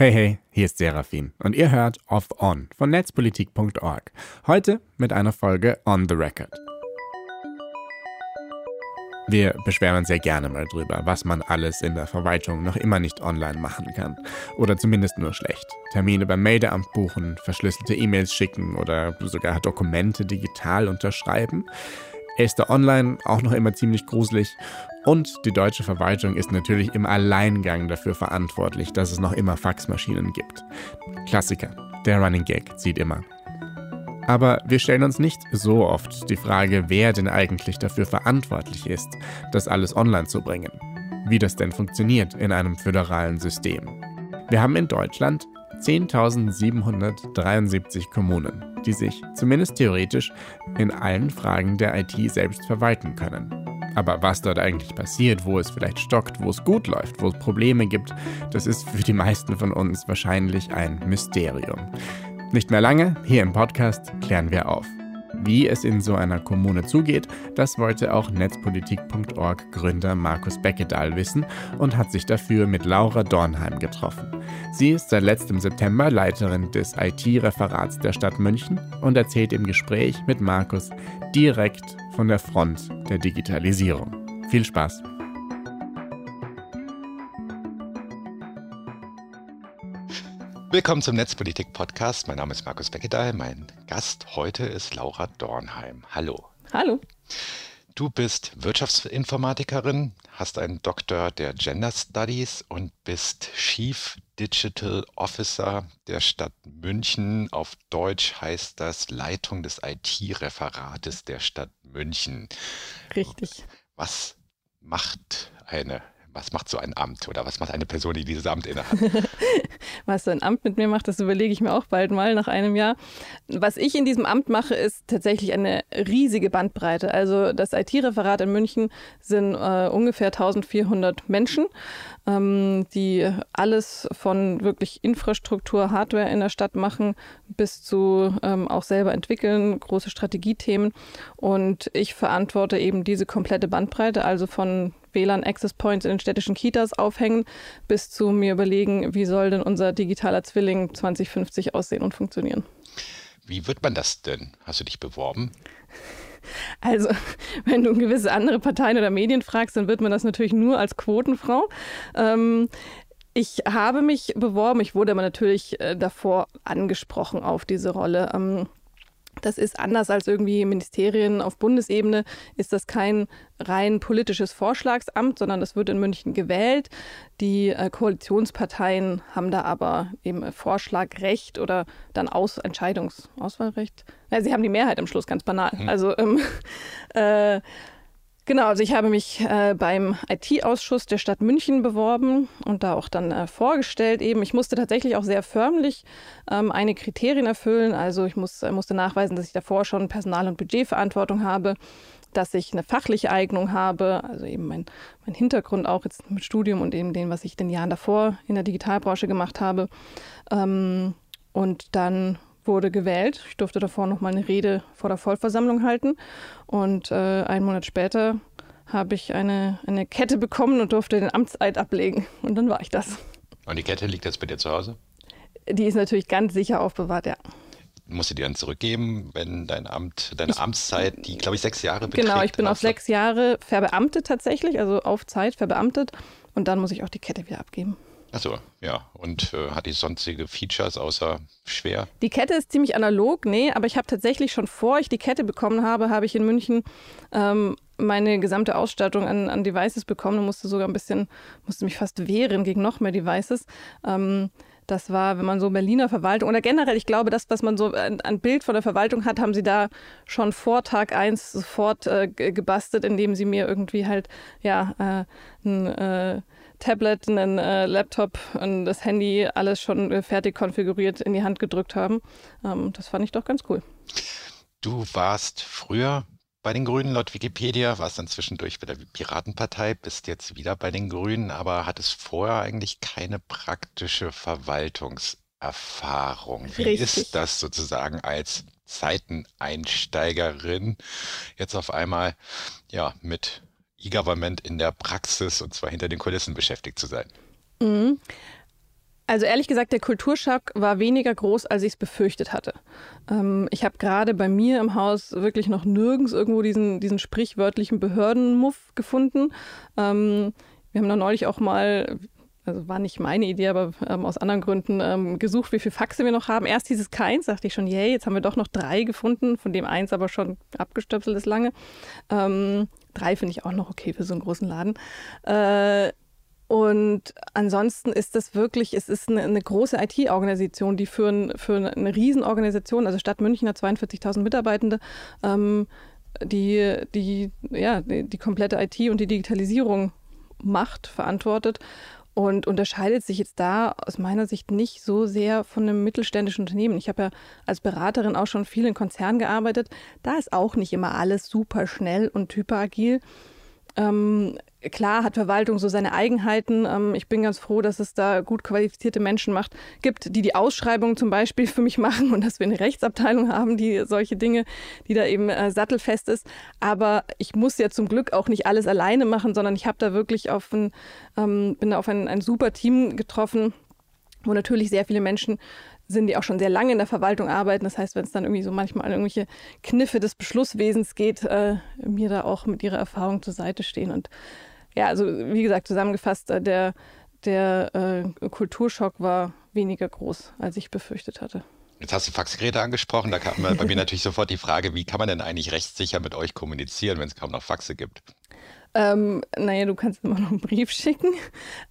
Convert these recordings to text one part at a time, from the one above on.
Hey, hey, hier ist Serafin und ihr hört Off On von netzpolitik.org. Heute mit einer Folge On the Record. Wir beschweren uns sehr gerne mal drüber, was man alles in der Verwaltung noch immer nicht online machen kann. Oder zumindest nur schlecht. Termine beim Meldeamt buchen, verschlüsselte E-Mails schicken oder sogar Dokumente digital unterschreiben. Esther Online auch noch immer ziemlich gruselig. Und die deutsche Verwaltung ist natürlich im Alleingang dafür verantwortlich, dass es noch immer Faxmaschinen gibt. Klassiker. Der Running Gag zieht immer. Aber wir stellen uns nicht so oft die Frage, wer denn eigentlich dafür verantwortlich ist, das alles online zu bringen. Wie das denn funktioniert in einem föderalen System. Wir haben in Deutschland 10.773 Kommunen die sich, zumindest theoretisch, in allen Fragen der IT selbst verwalten können. Aber was dort eigentlich passiert, wo es vielleicht stockt, wo es gut läuft, wo es Probleme gibt, das ist für die meisten von uns wahrscheinlich ein Mysterium. Nicht mehr lange, hier im Podcast klären wir auf. Wie es in so einer Kommune zugeht, das wollte auch netzpolitik.org Gründer Markus Beckedahl wissen und hat sich dafür mit Laura Dornheim getroffen. Sie ist seit letztem September Leiterin des IT-Referats der Stadt München und erzählt im Gespräch mit Markus direkt von der Front der Digitalisierung. Viel Spaß! Willkommen zum Netzpolitik-Podcast. Mein Name ist Markus Beckedahl. Mein Gast heute ist Laura Dornheim. Hallo. Hallo. Du bist Wirtschaftsinformatikerin, hast einen Doktor der Gender Studies und bist Chief Digital Officer der Stadt München. Auf Deutsch heißt das Leitung des IT-Referates der Stadt München. Richtig. Was macht eine was macht so ein Amt oder was macht eine Person, die dieses Amt innehat? was so ein Amt mit mir macht, das überlege ich mir auch bald mal nach einem Jahr. Was ich in diesem Amt mache, ist tatsächlich eine riesige Bandbreite. Also das IT-Referat in München sind äh, ungefähr 1400 Menschen, ähm, die alles von wirklich Infrastruktur, Hardware in der Stadt machen, bis zu ähm, auch selber entwickeln, große Strategiethemen. Und ich verantworte eben diese komplette Bandbreite, also von WLAN-Access Points in den städtischen Kitas aufhängen, bis zu mir überlegen, wie soll denn unser digitaler Zwilling 2050 aussehen und funktionieren. Wie wird man das denn? Hast du dich beworben? Also, wenn du gewisse andere Parteien oder Medien fragst, dann wird man das natürlich nur als Quotenfrau. Ähm, ich habe mich beworben, ich wurde aber natürlich äh, davor angesprochen auf diese Rolle. Ähm, das ist anders als irgendwie Ministerien auf Bundesebene, ist das kein rein politisches Vorschlagsamt, sondern das wird in München gewählt. Die äh, Koalitionsparteien haben da aber eben Vorschlagrecht oder dann Aus Entscheidungsauswahlrecht. Ja, sie haben die Mehrheit am Schluss, ganz banal. Mhm. Also ähm, äh, Genau, also ich habe mich äh, beim IT-Ausschuss der Stadt München beworben und da auch dann äh, vorgestellt eben. Ich musste tatsächlich auch sehr förmlich ähm, einige Kriterien erfüllen. Also ich muss, äh, musste nachweisen, dass ich davor schon Personal- und Budgetverantwortung habe, dass ich eine fachliche Eignung habe, also eben mein, mein Hintergrund auch jetzt mit Studium und eben dem, was ich den Jahren davor in der Digitalbranche gemacht habe. Ähm, und dann wurde gewählt. Ich durfte davor noch mal eine Rede vor der Vollversammlung halten. Und äh, einen Monat später habe ich eine, eine Kette bekommen und durfte den Amtseid ablegen. Und dann war ich das. Und die Kette liegt jetzt bei dir zu Hause? Die ist natürlich ganz sicher aufbewahrt, ja. Musst du die dann zurückgeben, wenn dein Amt, deine ich, Amtszeit, die glaube ich sechs Jahre beträgt? Genau, ich bin auf sechs Jahre verbeamtet tatsächlich, also auf Zeit verbeamtet. Und dann muss ich auch die Kette wieder abgeben. Achso, ja. Und äh, hat die sonstige Features außer schwer? Die Kette ist ziemlich analog, nee, aber ich habe tatsächlich schon vor ich die Kette bekommen habe, habe ich in München ähm, meine gesamte Ausstattung an, an Devices bekommen und musste sogar ein bisschen, musste mich fast wehren gegen noch mehr Devices. Ähm, das war, wenn man so Berliner Verwaltung oder generell, ich glaube, das, was man so ein, ein Bild von der Verwaltung hat, haben sie da schon vor Tag 1 sofort äh, gebastelt, indem sie mir irgendwie halt, ja, äh, ein äh, Tablet, einen äh, Laptop und das Handy alles schon äh, fertig konfiguriert in die Hand gedrückt haben. Ähm, das fand ich doch ganz cool. Du warst früher bei den Grünen laut Wikipedia, warst dann zwischendurch bei der Piratenpartei, bist jetzt wieder bei den Grünen, aber hattest vorher eigentlich keine praktische Verwaltungserfahrung. Wie Richtig. ist das sozusagen als Seiteneinsteigerin jetzt auf einmal ja mit E-Government in der Praxis und zwar hinter den Kulissen beschäftigt zu sein? Mhm. Also ehrlich gesagt, der Kulturschock war weniger groß, als ich es befürchtet hatte. Ähm, ich habe gerade bei mir im Haus wirklich noch nirgends irgendwo diesen, diesen sprichwörtlichen Behördenmuff gefunden. Ähm, wir haben da neulich auch mal, also war nicht meine Idee, aber ähm, aus anderen Gründen ähm, gesucht, wie viele Faxe wir noch haben. Erst dieses keins, dachte ich schon, yay, jetzt haben wir doch noch drei gefunden, von dem eins aber schon abgestöpselt ist lange. Drei finde ich auch noch okay für so einen großen Laden. Äh, und ansonsten ist das wirklich, es ist eine, eine große IT-Organisation, die für, ein, für eine Riesenorganisation, also Stadt München hat 42.000 Mitarbeitende, ähm, die, die, ja, die, die komplette IT und die Digitalisierung macht, verantwortet und unterscheidet sich jetzt da aus meiner Sicht nicht so sehr von einem mittelständischen Unternehmen. Ich habe ja als Beraterin auch schon viel in Konzernen gearbeitet. Da ist auch nicht immer alles super schnell und hyperagil. Ähm, klar hat Verwaltung so seine Eigenheiten. Ähm, ich bin ganz froh, dass es da gut qualifizierte Menschen macht, gibt, die die Ausschreibung zum Beispiel für mich machen und dass wir eine Rechtsabteilung haben, die solche Dinge, die da eben äh, sattelfest ist. Aber ich muss ja zum Glück auch nicht alles alleine machen, sondern ich habe da wirklich auf ein, ähm, bin da auf ein, ein super Team getroffen, wo natürlich sehr viele Menschen sind, die auch schon sehr lange in der Verwaltung arbeiten. Das heißt, wenn es dann irgendwie so manchmal an irgendwelche Kniffe des Beschlusswesens geht, äh, mir da auch mit ihrer Erfahrung zur Seite stehen. Und ja, also wie gesagt, zusammengefasst, äh, der, der äh, Kulturschock war weniger groß, als ich befürchtet hatte. Jetzt hast du Faxgeräte angesprochen. Da kam bei mir natürlich sofort die Frage, wie kann man denn eigentlich rechtssicher mit euch kommunizieren, wenn es kaum noch Faxe gibt? Ähm, naja, du kannst immer noch einen Brief schicken.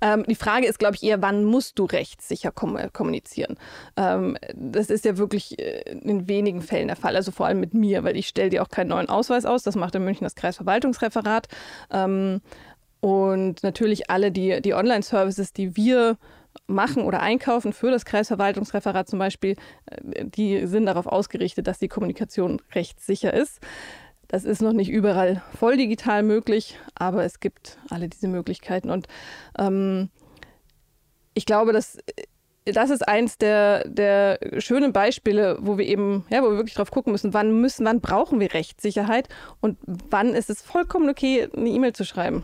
Ähm, die Frage ist, glaube ich, eher, wann musst du rechtssicher kom kommunizieren? Ähm, das ist ja wirklich äh, in wenigen Fällen der Fall, also vor allem mit mir, weil ich stelle dir auch keinen neuen Ausweis aus. Das macht in München das Kreisverwaltungsreferat. Ähm, und natürlich alle die, die Online-Services, die wir machen oder einkaufen für das Kreisverwaltungsreferat zum Beispiel, äh, die sind darauf ausgerichtet, dass die Kommunikation rechtssicher ist. Das ist noch nicht überall voll digital möglich, aber es gibt alle diese Möglichkeiten. Und ähm, ich glaube, dass das ist eins der, der schönen Beispiele, wo wir eben, ja, wo wir wirklich drauf gucken müssen, wann müssen, wann brauchen wir Rechtssicherheit und wann ist es vollkommen okay, eine E-Mail zu schreiben.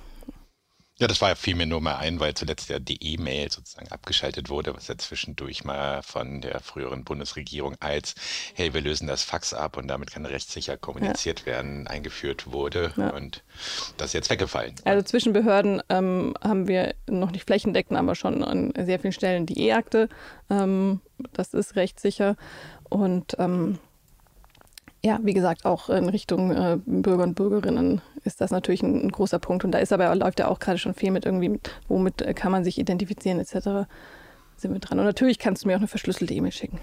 Ja, das war ja fiel mir nur mal ein, weil zuletzt ja die E-Mail sozusagen abgeschaltet wurde, was ja zwischendurch mal von der früheren Bundesregierung als, hey, wir lösen das Fax ab und damit kann rechtssicher kommuniziert ja. werden, eingeführt wurde. Ja. Und das ist jetzt weggefallen. Also zwischen Behörden ähm, haben wir noch nicht flächendeckend, aber schon an sehr vielen Stellen die E-Akte. Ähm, das ist rechtssicher. Und ähm, ja, wie gesagt, auch in Richtung äh, Bürger und Bürgerinnen ist das natürlich ein, ein, großer Punkt. Und da ist aber läuft ja auch gerade schon viel mit irgendwie, mit, womit äh, kann man sich identifizieren etc. Sind wir dran. Und natürlich kannst du mir auch eine verschlüsselte E-Mail schicken.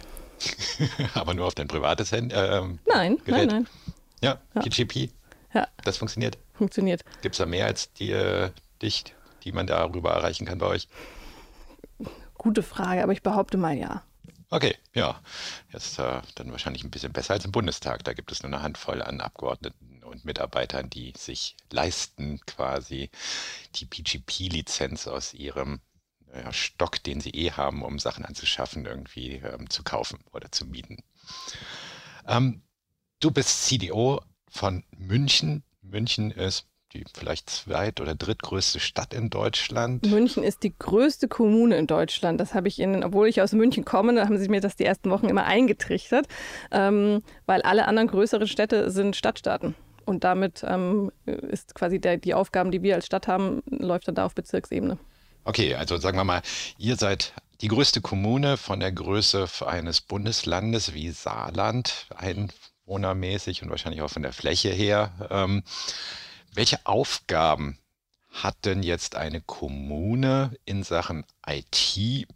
aber nur auf dein privates Handy? Äh, nein, Gerät. nein, nein. Ja, ja. PGP. Ja. Das funktioniert. Funktioniert. Gibt es da mehr als die, äh, dich, die man darüber erreichen kann bei euch? Gute Frage, aber ich behaupte mal ja. Okay, ja. Jetzt äh, dann wahrscheinlich ein bisschen besser als im Bundestag. Da gibt es nur eine Handvoll an Abgeordneten und Mitarbeitern, die sich leisten, quasi die PGP-Lizenz aus ihrem ja, Stock, den sie eh haben, um Sachen anzuschaffen, irgendwie ähm, zu kaufen oder zu mieten. Ähm, du bist CDO von München. München ist die vielleicht zweit- oder drittgrößte Stadt in Deutschland. München ist die größte Kommune in Deutschland. Das habe ich Ihnen, obwohl ich aus München komme, haben Sie mir das die ersten Wochen immer eingetrichtert, ähm, weil alle anderen größeren Städte sind Stadtstaaten. Und damit ähm, ist quasi der, die Aufgaben, die wir als Stadt haben, läuft dann da auf Bezirksebene. Okay, also sagen wir mal, ihr seid die größte Kommune von der Größe eines Bundeslandes wie Saarland, einwohnermäßig und wahrscheinlich auch von der Fläche her. Ähm, welche Aufgaben hat denn jetzt eine Kommune in Sachen IT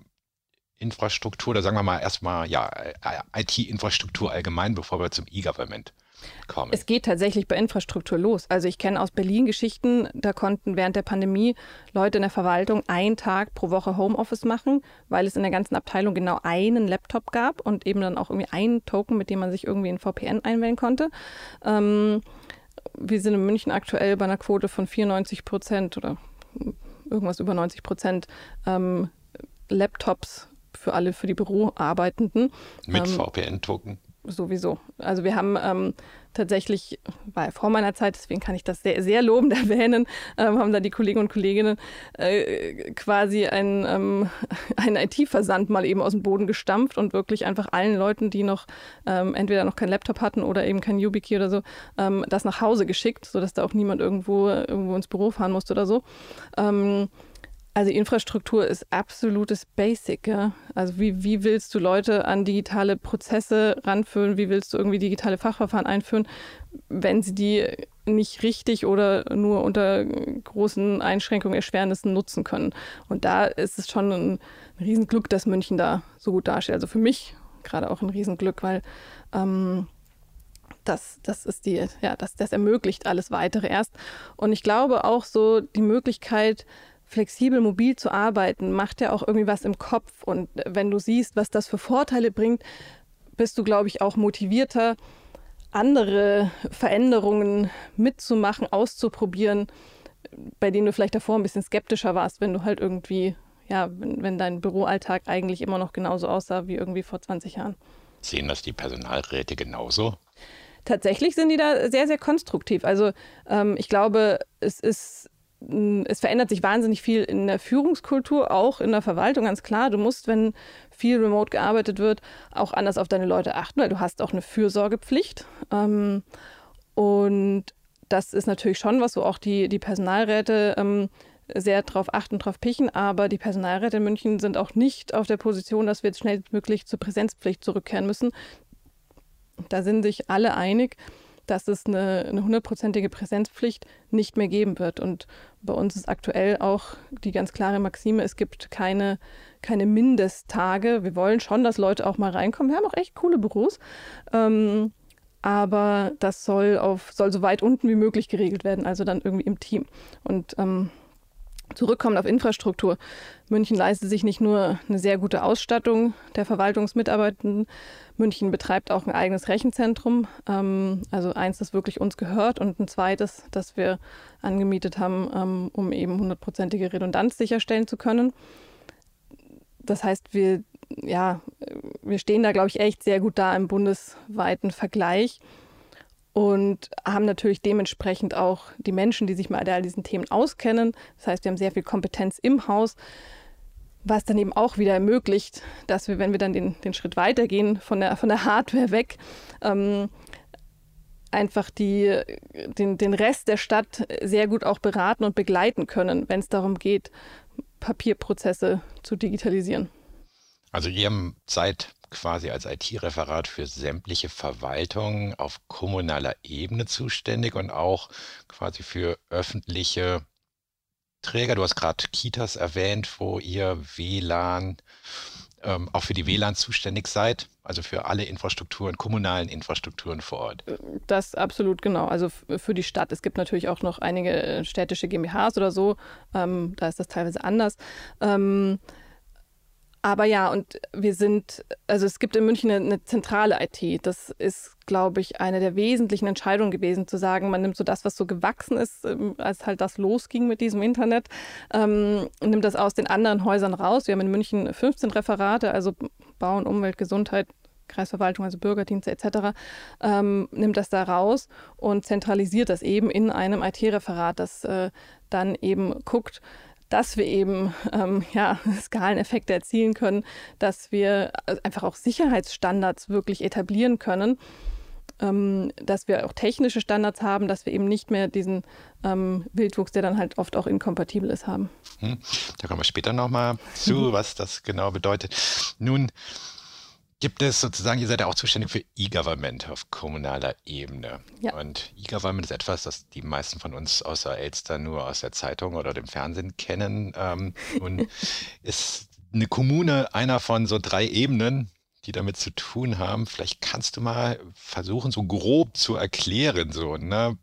Infrastruktur, oder sagen wir mal erstmal, ja, IT-Infrastruktur allgemein, bevor wir zum E-Government kommen. Es geht tatsächlich bei Infrastruktur los. Also ich kenne aus Berlin Geschichten, da konnten während der Pandemie Leute in der Verwaltung einen Tag pro Woche Homeoffice machen, weil es in der ganzen Abteilung genau einen Laptop gab und eben dann auch irgendwie einen Token, mit dem man sich irgendwie in VPN einwählen konnte. Ähm, wir sind in München aktuell bei einer Quote von 94 Prozent oder irgendwas über 90 Prozent ähm, Laptops für alle, für die Büroarbeitenden. Mit ähm, VPN-Token? Sowieso. Also wir haben ähm, tatsächlich, war ja vor meiner Zeit, deswegen kann ich das sehr, sehr lobend erwähnen, ähm, haben da die Kollegen und Kolleginnen äh, quasi einen, ähm, IT-Versand mal eben aus dem Boden gestampft und wirklich einfach allen Leuten, die noch ähm, entweder noch keinen Laptop hatten oder eben kein YubiKey oder so, ähm, das nach Hause geschickt, sodass da auch niemand irgendwo, irgendwo ins Büro fahren musste oder so. Also Infrastruktur ist absolutes Basic, ja. Also wie, wie willst du Leute an digitale Prozesse ranführen? Wie willst du irgendwie digitale Fachverfahren einführen, wenn sie die nicht richtig oder nur unter großen Einschränkungen, Erschwernissen nutzen können? Und da ist es schon ein, ein Riesenglück, dass München da so gut dasteht. Also für mich gerade auch ein Riesenglück, weil ähm, das, das ist die, ja, das, das ermöglicht alles weitere erst. Und ich glaube auch so die Möglichkeit, flexibel, mobil zu arbeiten, macht ja auch irgendwie was im Kopf. Und wenn du siehst, was das für Vorteile bringt, bist du, glaube ich, auch motivierter, andere Veränderungen mitzumachen, auszuprobieren, bei denen du vielleicht davor ein bisschen skeptischer warst, wenn du halt irgendwie, ja, wenn, wenn dein Büroalltag eigentlich immer noch genauso aussah wie irgendwie vor 20 Jahren. Sehen das die Personalräte genauso? Tatsächlich sind die da sehr, sehr konstruktiv. Also ähm, ich glaube, es ist es verändert sich wahnsinnig viel in der Führungskultur, auch in der Verwaltung, ganz klar. Du musst, wenn viel remote gearbeitet wird, auch anders auf deine Leute achten, weil du hast auch eine Fürsorgepflicht. Ähm, und das ist natürlich schon was, wo auch die, die Personalräte ähm, sehr darauf achten, darauf pichen. Aber die Personalräte in München sind auch nicht auf der Position, dass wir jetzt schnellstmöglich zur Präsenzpflicht zurückkehren müssen. Da sind sich alle einig dass es eine, hundertprozentige Präsenzpflicht nicht mehr geben wird. Und bei uns ist aktuell auch die ganz klare Maxime, es gibt keine, keine Mindesttage. Wir wollen schon, dass Leute auch mal reinkommen. Wir haben auch echt coole Büros. Ähm, aber das soll auf soll so weit unten wie möglich geregelt werden, also dann irgendwie im Team. Und ähm, Zurückkommen auf Infrastruktur. München leistet sich nicht nur eine sehr gute Ausstattung der Verwaltungsmitarbeitenden, München betreibt auch ein eigenes Rechenzentrum, ähm, also eins, das wirklich uns gehört und ein zweites, das wir angemietet haben, ähm, um eben hundertprozentige Redundanz sicherstellen zu können. Das heißt, wir, ja, wir stehen da, glaube ich, echt sehr gut da im bundesweiten Vergleich und haben natürlich dementsprechend auch die Menschen, die sich mal all diesen Themen auskennen. Das heißt, wir haben sehr viel Kompetenz im Haus, was dann eben auch wieder ermöglicht, dass wir, wenn wir dann den, den Schritt weitergehen von der, von der Hardware weg, ähm, einfach die, den, den Rest der Stadt sehr gut auch beraten und begleiten können, wenn es darum geht, Papierprozesse zu digitalisieren. Also ihr seid quasi als IT-Referat für sämtliche Verwaltungen auf kommunaler Ebene zuständig und auch quasi für öffentliche Träger. Du hast gerade Kitas erwähnt, wo ihr WLAN, ähm, auch für die WLAN zuständig seid, also für alle Infrastrukturen, kommunalen Infrastrukturen vor Ort. Das absolut genau. Also für die Stadt. Es gibt natürlich auch noch einige äh, städtische GmbHs oder so. Ähm, da ist das teilweise anders. Ähm, aber ja, und wir sind, also es gibt in München eine, eine zentrale IT. Das ist, glaube ich, eine der wesentlichen Entscheidungen gewesen, zu sagen, man nimmt so das, was so gewachsen ist, ähm, als halt das losging mit diesem Internet, ähm, nimmt das aus den anderen Häusern raus. Wir haben in München 15 Referate, also Bauen, Umwelt, Gesundheit, Kreisverwaltung, also Bürgerdienste etc., ähm, nimmt das da raus und zentralisiert das eben in einem IT-Referat, das äh, dann eben guckt, dass wir eben ähm, ja, Skaleneffekte erzielen können, dass wir äh, einfach auch Sicherheitsstandards wirklich etablieren können, ähm, dass wir auch technische Standards haben, dass wir eben nicht mehr diesen ähm, Wildwuchs, der dann halt oft auch inkompatibel ist, haben. Hm, da kommen wir später nochmal zu, was das genau bedeutet. Nun, gibt es sozusagen, ihr seid ja auch zuständig für E-Government auf kommunaler Ebene. Ja. Und E-Government ist etwas, das die meisten von uns außer Elster nur aus der Zeitung oder dem Fernsehen kennen. Ähm, und ist eine Kommune einer von so drei Ebenen, die damit zu tun haben. Vielleicht kannst du mal versuchen, so grob zu erklären, so, ne?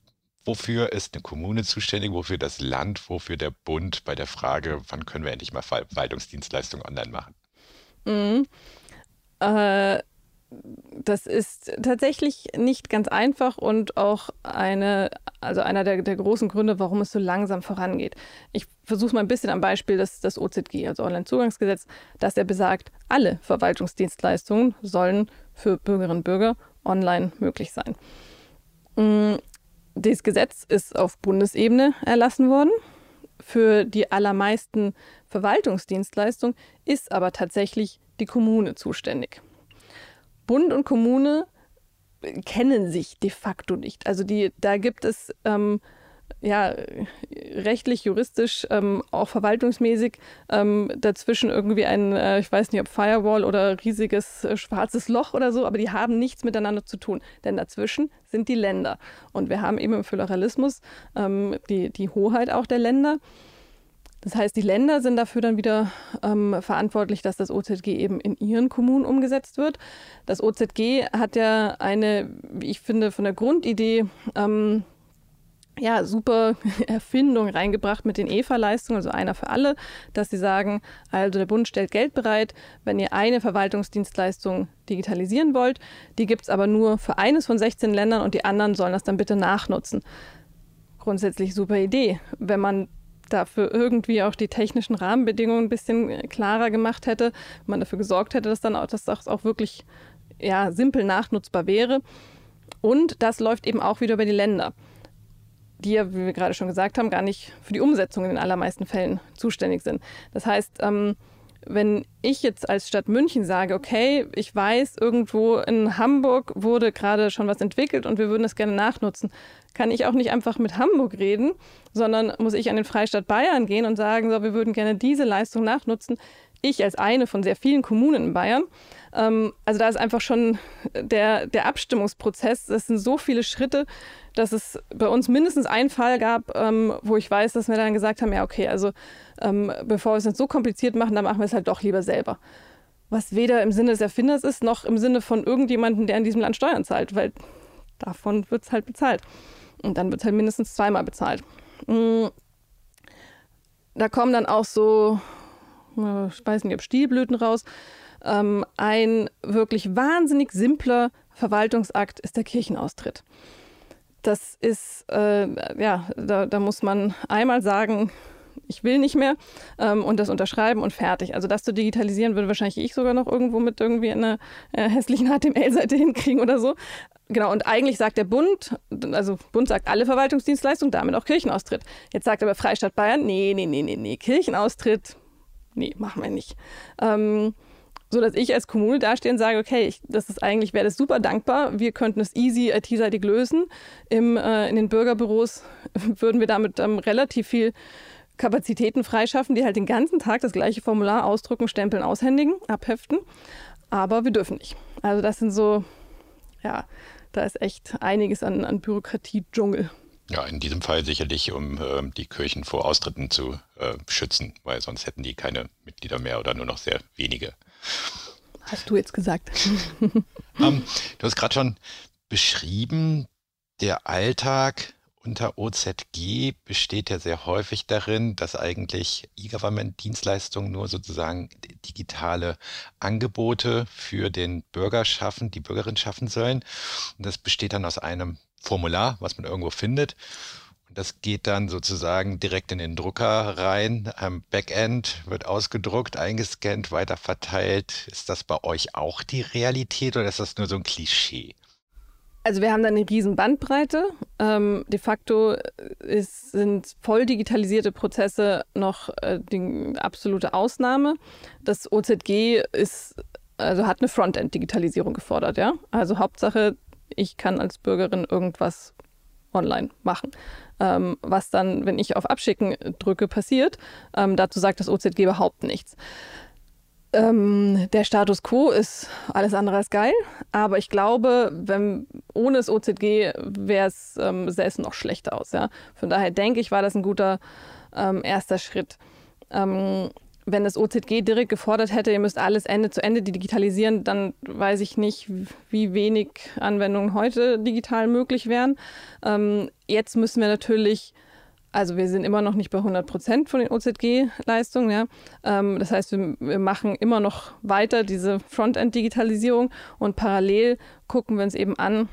Wofür ist eine Kommune zuständig, wofür das Land, wofür der Bund bei der Frage, wann können wir endlich mal Verwaltungsdienstleistungen online machen? Mhm. Äh, das ist tatsächlich nicht ganz einfach und auch eine, also einer der, der großen Gründe, warum es so langsam vorangeht. Ich versuche mal ein bisschen am Beispiel des, des OZG, also Onlinezugangsgesetz, dass er besagt, alle Verwaltungsdienstleistungen sollen für Bürgerinnen und Bürger online möglich sein. Mm, das Gesetz ist auf Bundesebene erlassen worden. Für die allermeisten Verwaltungsdienstleistungen ist aber tatsächlich die Kommune zuständig. Bund und Kommune kennen sich de facto nicht. Also die, da gibt es ähm, ja, rechtlich, juristisch, ähm, auch verwaltungsmäßig ähm, dazwischen irgendwie ein, äh, ich weiß nicht, ob Firewall oder riesiges äh, schwarzes Loch oder so, aber die haben nichts miteinander zu tun. Denn dazwischen sind die Länder. Und wir haben eben im Föderalismus ähm, die, die Hoheit auch der Länder. Das heißt, die Länder sind dafür dann wieder ähm, verantwortlich, dass das OZG eben in ihren Kommunen umgesetzt wird. Das OZG hat ja eine, wie ich finde, von der Grundidee ähm, ja, super Erfindung reingebracht mit den EVA-Leistungen, also einer für alle, dass sie sagen, also der Bund stellt Geld bereit, wenn ihr eine Verwaltungsdienstleistung digitalisieren wollt. Die gibt es aber nur für eines von 16 Ländern und die anderen sollen das dann bitte nachnutzen. Grundsätzlich super Idee. Wenn man dafür irgendwie auch die technischen Rahmenbedingungen ein bisschen klarer gemacht hätte, man dafür gesorgt hätte, dass dann auch, dass das auch wirklich ja, simpel nachnutzbar wäre. Und das läuft eben auch wieder über die Länder die ja, wie wir gerade schon gesagt haben, gar nicht für die Umsetzung in den allermeisten Fällen zuständig sind. Das heißt, ähm, wenn ich jetzt als Stadt München sage, okay, ich weiß, irgendwo in Hamburg wurde gerade schon was entwickelt und wir würden das gerne nachnutzen, kann ich auch nicht einfach mit Hamburg reden, sondern muss ich an den Freistaat Bayern gehen und sagen, so, wir würden gerne diese Leistung nachnutzen. Ich als eine von sehr vielen Kommunen in Bayern. Ähm, also da ist einfach schon der, der Abstimmungsprozess, das sind so viele Schritte, dass es bei uns mindestens einen Fall gab, ähm, wo ich weiß, dass wir dann gesagt haben, ja, okay, also ähm, bevor wir es nicht so kompliziert machen, dann machen wir es halt doch lieber selber. Was weder im Sinne des Erfinders ist, noch im Sinne von irgendjemandem, der in diesem Land Steuern zahlt, weil davon wird es halt bezahlt. Und dann wird halt mindestens zweimal bezahlt. Mm. Da kommen dann auch so, ich weiß nicht, ob Stilblüten raus. Ähm, ein wirklich wahnsinnig simpler Verwaltungsakt ist der Kirchenaustritt das ist, äh, ja, da, da, muss man einmal sagen, ich will nicht mehr ähm, und das unterschreiben und fertig. Also das zu digitalisieren würde wahrscheinlich ich sogar noch irgendwo mit irgendwie einer äh, hässlichen HTML-Seite hinkriegen oder so. Genau, und eigentlich sagt der Bund, also Bund sagt alle Verwaltungsdienstleistungen, damit auch Kirchenaustritt. Jetzt sagt aber Freistaat Bayern, nee, nee, nee, nee, nee, Kirchenaustritt, nee, machen wir nicht. Ähm, so dass ich als Kommune dastehe und sage, okay, ich, das ist eigentlich, wäre das super dankbar. Wir könnten es easy IT-seitig lösen. Im, äh, in den Bürgerbüros würden wir damit ähm, relativ viel Kapazitäten freischaffen, die halt den ganzen Tag das gleiche Formular ausdrucken, stempeln, aushändigen, abheften. Aber wir dürfen nicht. Also das sind so, ja, da ist echt einiges an, an Bürokratie-Dschungel. Ja, in diesem Fall sicherlich, um äh, die Kirchen vor Austritten zu äh, schützen, weil sonst hätten die keine Mitglieder mehr oder nur noch sehr wenige. Hast du jetzt gesagt. um, ähm, du hast gerade schon beschrieben, der Alltag unter OZG besteht ja sehr häufig darin, dass eigentlich E-Government-Dienstleistungen nur sozusagen digitale Angebote für den Bürger schaffen, die Bürgerin schaffen sollen. Und das besteht dann aus einem Formular, was man irgendwo findet. Das geht dann sozusagen direkt in den Drucker rein. Am Backend wird ausgedruckt, eingescannt, weiter verteilt. Ist das bei euch auch die Realität oder ist das nur so ein Klischee? Also wir haben da eine riesen Bandbreite. Ähm, de facto ist, sind voll digitalisierte Prozesse noch äh, die absolute Ausnahme. Das OZG ist, also hat eine Frontend-Digitalisierung gefordert, ja. Also Hauptsache, ich kann als Bürgerin irgendwas online machen ähm, was dann, wenn ich auf Abschicken drücke, passiert. Ähm, dazu sagt das OZG überhaupt nichts. Ähm, der Status quo ist alles andere als geil, aber ich glaube, wenn, ohne das OZG wäre es ähm, sähe noch schlechter aus. Ja? Von daher denke ich, war das ein guter ähm, erster Schritt. Ähm, wenn das OZG direkt gefordert hätte, ihr müsst alles Ende zu Ende digitalisieren, dann weiß ich nicht, wie wenig Anwendungen heute digital möglich wären. Ähm, jetzt müssen wir natürlich, also wir sind immer noch nicht bei 100 Prozent von den OZG-Leistungen. Ja? Ähm, das heißt, wir, wir, machen immer noch weiter diese Frontend-Digitalisierung und parallel gucken wir uns eben an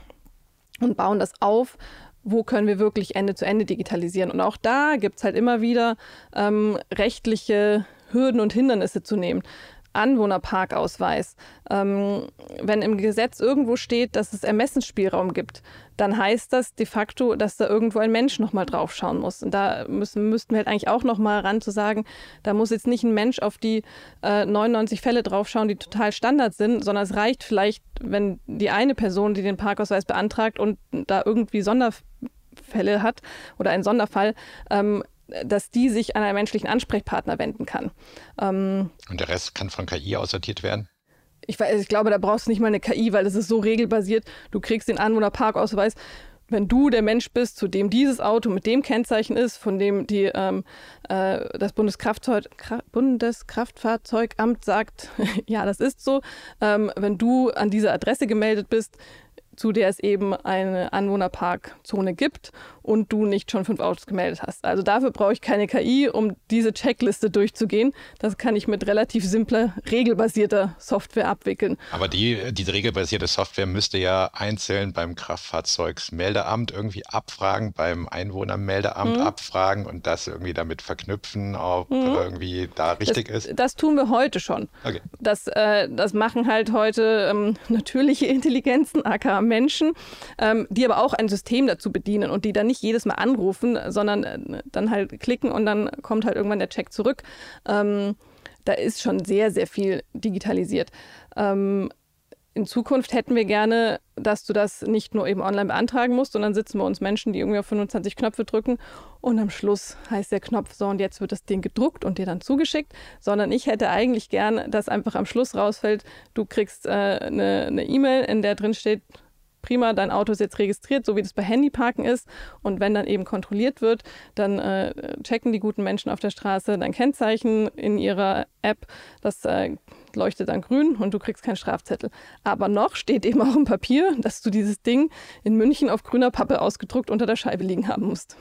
und bauen das auf wo können wir wirklich Ende zu Ende digitalisieren. Und auch da gibt es halt immer wieder ähm, rechtliche Hürden und Hindernisse zu nehmen. Anwohnerparkausweis, ähm, wenn im Gesetz irgendwo steht, dass es Ermessensspielraum gibt, dann heißt das de facto, dass da irgendwo ein Mensch nochmal draufschauen muss. Und da müssen, müssten wir halt eigentlich auch nochmal ran zu sagen, da muss jetzt nicht ein Mensch auf die äh, 99 Fälle draufschauen, die total Standard sind, sondern es reicht vielleicht, wenn die eine Person, die den Parkausweis beantragt und da irgendwie Sonderfälle hat oder einen Sonderfall, ähm, dass die sich an einen menschlichen Ansprechpartner wenden kann. Ähm, und der Rest kann von KI aussortiert werden? Ich, weiß, ich glaube, da brauchst du nicht mal eine KI, weil es ist so regelbasiert. Du kriegst den Anwohnerparkausweis. Wenn du der Mensch bist, zu dem dieses Auto mit dem Kennzeichen ist, von dem die, ähm, äh, das Bundeskraftzeug, Bundeskraftfahrzeugamt sagt, ja, das ist so. Ähm, wenn du an dieser Adresse gemeldet bist, zu der es eben eine Anwohnerparkzone gibt und du nicht schon fünf Autos gemeldet hast. Also dafür brauche ich keine KI, um diese Checkliste durchzugehen. Das kann ich mit relativ simpler, regelbasierter Software abwickeln. Aber die, diese regelbasierte Software müsste ja einzeln beim Kraftfahrzeugsmeldeamt irgendwie abfragen, beim Einwohnermeldeamt mhm. abfragen und das irgendwie damit verknüpfen, ob mhm. irgendwie da richtig das, ist. Das tun wir heute schon. Okay. Das, äh, das machen halt heute ähm, natürliche Intelligenzen, aka Menschen, ähm, die aber auch ein System dazu bedienen und die dann nicht jedes Mal anrufen, sondern äh, dann halt klicken und dann kommt halt irgendwann der Check zurück. Ähm, da ist schon sehr, sehr viel digitalisiert. Ähm, in Zukunft hätten wir gerne, dass du das nicht nur eben online beantragen musst, sondern sitzen wir uns Menschen, die irgendwie auf 25 Knöpfe drücken und am Schluss heißt der Knopf so und jetzt wird das Ding gedruckt und dir dann zugeschickt, sondern ich hätte eigentlich gern, dass einfach am Schluss rausfällt, du kriegst äh, eine E-Mail, in der drin steht, prima, dein Auto ist jetzt registriert, so wie das bei Handyparken ist. Und wenn dann eben kontrolliert wird, dann äh, checken die guten Menschen auf der Straße dein Kennzeichen in ihrer App. Das äh, leuchtet dann grün und du kriegst keinen Strafzettel. Aber noch steht eben auch im Papier, dass du dieses Ding in München auf grüner Pappe ausgedruckt unter der Scheibe liegen haben musst.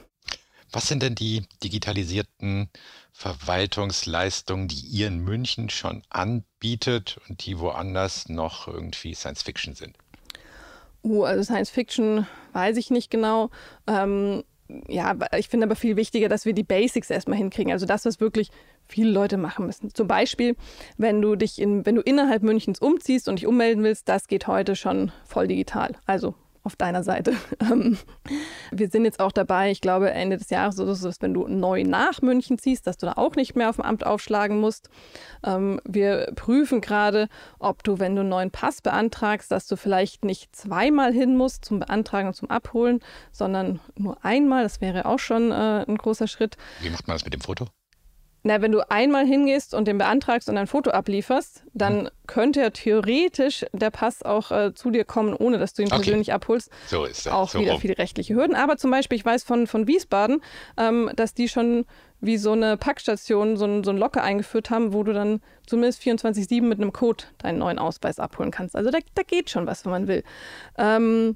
Was sind denn die digitalisierten Verwaltungsleistungen, die ihr in München schon anbietet und die woanders noch irgendwie Science Fiction sind? Uh, also Science Fiction weiß ich nicht genau. Ähm, ja, ich finde aber viel wichtiger, dass wir die Basics erstmal hinkriegen. Also das, was wirklich viele Leute machen müssen. Zum Beispiel, wenn du dich in, wenn du innerhalb Münchens umziehst und dich ummelden willst, das geht heute schon voll digital. Also auf deiner Seite. Ähm, wir sind jetzt auch dabei, ich glaube Ende des Jahres, dass wenn du neu nach München ziehst, dass du da auch nicht mehr auf dem Amt aufschlagen musst. Ähm, wir prüfen gerade, ob du, wenn du einen neuen Pass beantragst, dass du vielleicht nicht zweimal hin musst zum Beantragen und zum Abholen, sondern nur einmal. Das wäre auch schon äh, ein großer Schritt. Wie macht man das mit dem Foto? Na, wenn du einmal hingehst und den beantragst und ein Foto ablieferst, dann mhm. könnte ja theoretisch der Pass auch äh, zu dir kommen, ohne dass du ihn okay. persönlich abholst. So ist das. Auch so wieder rum. viele rechtliche Hürden. Aber zum Beispiel, ich weiß von, von Wiesbaden, ähm, dass die schon wie so eine Packstation, so ein, so ein Locker eingeführt haben, wo du dann zumindest 24-7 mit einem Code deinen neuen Ausweis abholen kannst. Also da, da geht schon was, wenn man will. Ähm,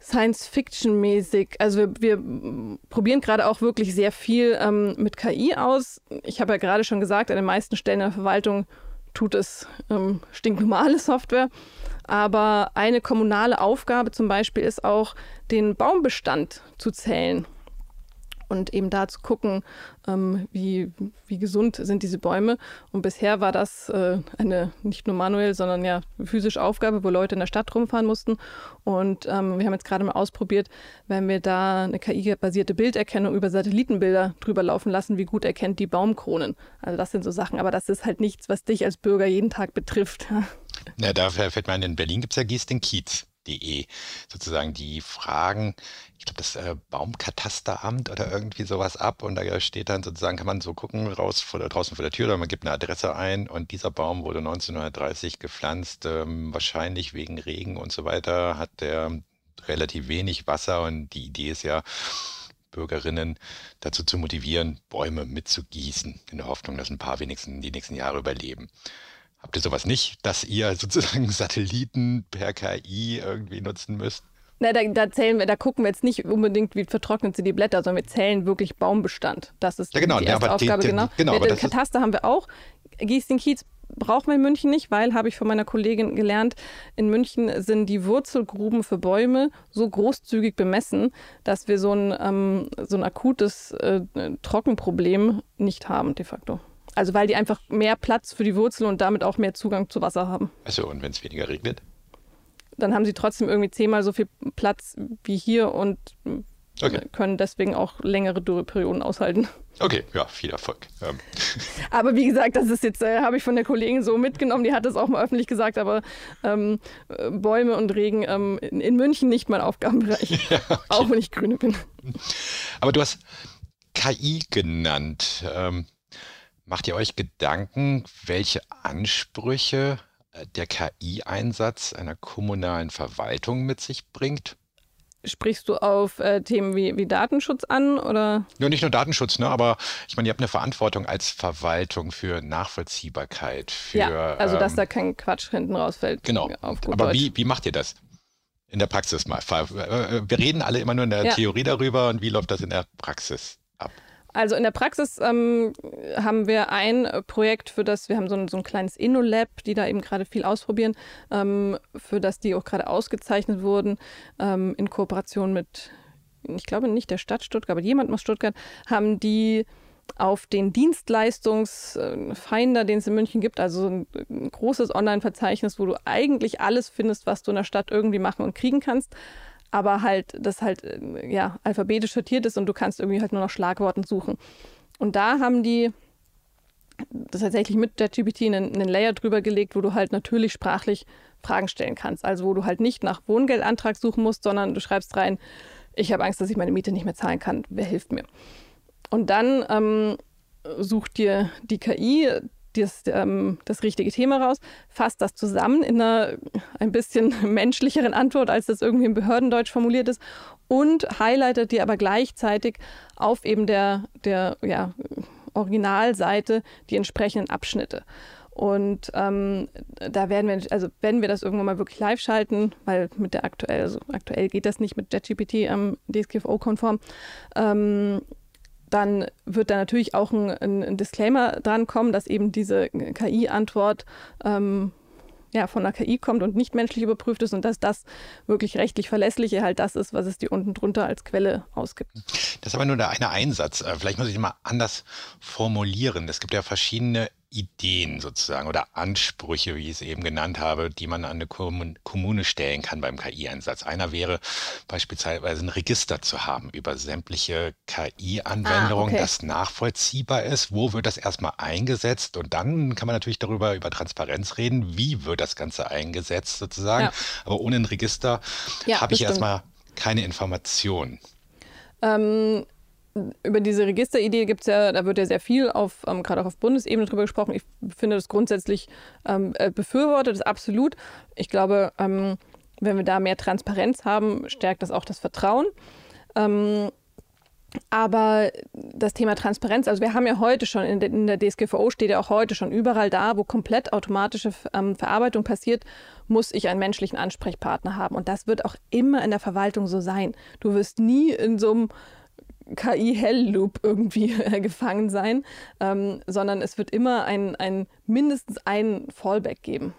Science-Fiction-mäßig. Also wir, wir, probieren gerade auch wirklich sehr viel ähm, mit KI aus. Ich habe ja gerade schon gesagt, an den meisten Stellen der Verwaltung tut es ähm, stinknormale Software. Aber eine kommunale Aufgabe zum Beispiel ist auch, den Baumbestand zu zählen und eben da zu gucken, ähm, wie, wie gesund sind diese Bäume. Und bisher war das äh, eine nicht nur manuell, sondern ja physische Aufgabe, wo Leute in der Stadt rumfahren mussten. Und ähm, wir haben jetzt gerade mal ausprobiert, wenn wir da eine KI-basierte Bilderkennung über Satellitenbilder drüber laufen lassen, wie gut erkennt die Baumkronen. Also das sind so Sachen, aber das ist halt nichts, was dich als Bürger jeden Tag betrifft. Ja, da fällt mir ein, in Berlin gibt es ja Gieß den Kiez de sozusagen die Fragen, ich glaube, das äh, Baumkatasteramt oder irgendwie sowas ab und da steht dann sozusagen, kann man so gucken, raus vor der, draußen vor der Tür oder man gibt eine Adresse ein und dieser Baum wurde 1930 gepflanzt, ähm, wahrscheinlich wegen Regen und so weiter, hat der relativ wenig Wasser und die Idee ist ja, Bürgerinnen dazu zu motivieren, Bäume mitzugießen, in der Hoffnung, dass ein paar wenigstens die nächsten Jahre überleben. Habt ihr sowas nicht, dass ihr sozusagen Satelliten per KI irgendwie nutzen müsst? Na, da, da, zählen wir, da gucken wir jetzt nicht unbedingt, wie vertrocknet sind die Blätter, sondern wir zählen wirklich Baumbestand. Das ist ja, genau, die erste ja, Aufgabe, die, genau. genau den Kataster haben wir auch. Gießen Kiez brauchen wir in München nicht, weil, habe ich von meiner Kollegin gelernt, in München sind die Wurzelgruben für Bäume so großzügig bemessen, dass wir so ein, ähm, so ein akutes äh, Trockenproblem nicht haben, de facto. Also weil die einfach mehr Platz für die Wurzeln und damit auch mehr Zugang zu Wasser haben. Also und wenn es weniger regnet? Dann haben sie trotzdem irgendwie zehnmal so viel Platz wie hier und okay. können deswegen auch längere Dürreperioden aushalten. Okay, ja, viel Erfolg. Ähm. Aber wie gesagt, das ist jetzt, äh, habe ich von der Kollegin so mitgenommen, die hat das auch mal öffentlich gesagt, aber ähm, äh, Bäume und Regen ähm, in, in, München nicht mein Aufgabenbereich. Ja, okay. Auch wenn ich Grüne bin. Aber du hast KI genannt. Ähm, macht ihr euch Gedanken, welche Ansprüche äh, der KI-Einsatz einer kommunalen Verwaltung mit sich bringt? Sprichst du auf äh, Themen wie, wie Datenschutz an oder? Ja, nicht nur Datenschutz, ne? aber ich meine, ihr habt eine Verantwortung als Verwaltung für Nachvollziehbarkeit. Für, ja, also dass ähm, da kein Quatsch hinten rausfällt. Genau. aber wie, wie macht ihr das? In der Praxis mal. Äh, wir reden alle immer nur in der ja. Theorie darüber und wie läuft das in der Praxis ab? Also in der Praxis ähm, haben wir ein Projekt, für das wir haben so ein, so ein kleines InnoLab, die da eben gerade viel ausprobieren, ähm, für das die auch gerade ausgezeichnet wurden ähm, in Kooperation mit, ich glaube nicht der Stadt Stuttgart, aber jemand aus Stuttgart, haben die auf den Dienstleistungsfinder, den es in München gibt, also ein, ein großes Online-Verzeichnis, wo du eigentlich alles findest, was du in der Stadt irgendwie machen und kriegen kannst, aber halt das halt äh, ja alphabetisch sortiert ist und du kannst irgendwie halt nur nach Schlagworten suchen. Und da haben die tatsächlich mit JetGPT einen, einen Layer drüber gelegt, wo du halt natürlich sprachlich Fragen stellen kannst. Also wo du halt nicht nach Wohngeldantrag suchen musst, sondern du schreibst rein, ich habe Angst, dass ich meine Miete nicht mehr zahlen kann. Wer hilft mir? Und dann ähm, sucht dir die KI das, ähm, das richtige Thema raus, fasst das zusammen in einer ein bisschen menschlicheren Antwort, als das irgendwie im Behördendeutsch formuliert ist und highlightet dir aber gleichzeitig auf eben der, der ja, Originalseite die entsprechenden Abschnitte. Und ähm, da werden wir, also wenn wir das irgendwann mal wirklich live schalten, weil mit der aktuell, also aktuell geht das nicht mit JetGPT ähm, DSGVO-konform, ähm, dann wird da natürlich auch ein, ein, Disclaimer dran kommen, dass eben diese KI-Antwort ähm, ja, von der KI kommt und nicht menschlich überprüft ist und dass das wirklich rechtlich verlässliche halt das ist, was es dir unten drunter als Quelle ausgibt. Das ist aber nur der eine Einsatz. Äh, vielleicht muss ich mal anders formulieren. Es gibt ja verschiedene Ideen sozusagen oder Ansprüche, wie ich es eben genannt habe, die man an eine Kommune stellen kann beim KI-Einsatz. Einer wäre beispielsweise ein Register zu haben über sämtliche KI-Anwendungen, ah, okay. das nachvollziehbar ist. Wo wird das erstmal eingesetzt? Und dann kann man natürlich darüber über Transparenz reden. Wie wird das Ganze eingesetzt sozusagen? Ja. Aber ohne ein Register ja, habe ich erstmal keine Informationen. Ähm, über diese Registeridee gibt es ja, da wird ja sehr viel auf, ähm, gerade auch auf Bundesebene drüber gesprochen. Ich finde das grundsätzlich ähm, äh, befürwortet, das absolut. Ich glaube, ähm, wenn wir da mehr Transparenz haben, stärkt das auch das Vertrauen. Ähm, aber das Thema Transparenz, also wir haben ja heute schon, in der, in der DSGVO steht ja auch heute schon überall da, wo komplett automatische ähm, Verarbeitung passiert, muss ich einen menschlichen Ansprechpartner haben. Und das wird auch immer in der Verwaltung so sein. Du wirst nie in so einem KI-Hell-Loop irgendwie äh, gefangen sein, ähm, sondern es wird immer ein, ein mindestens ein Fallback geben.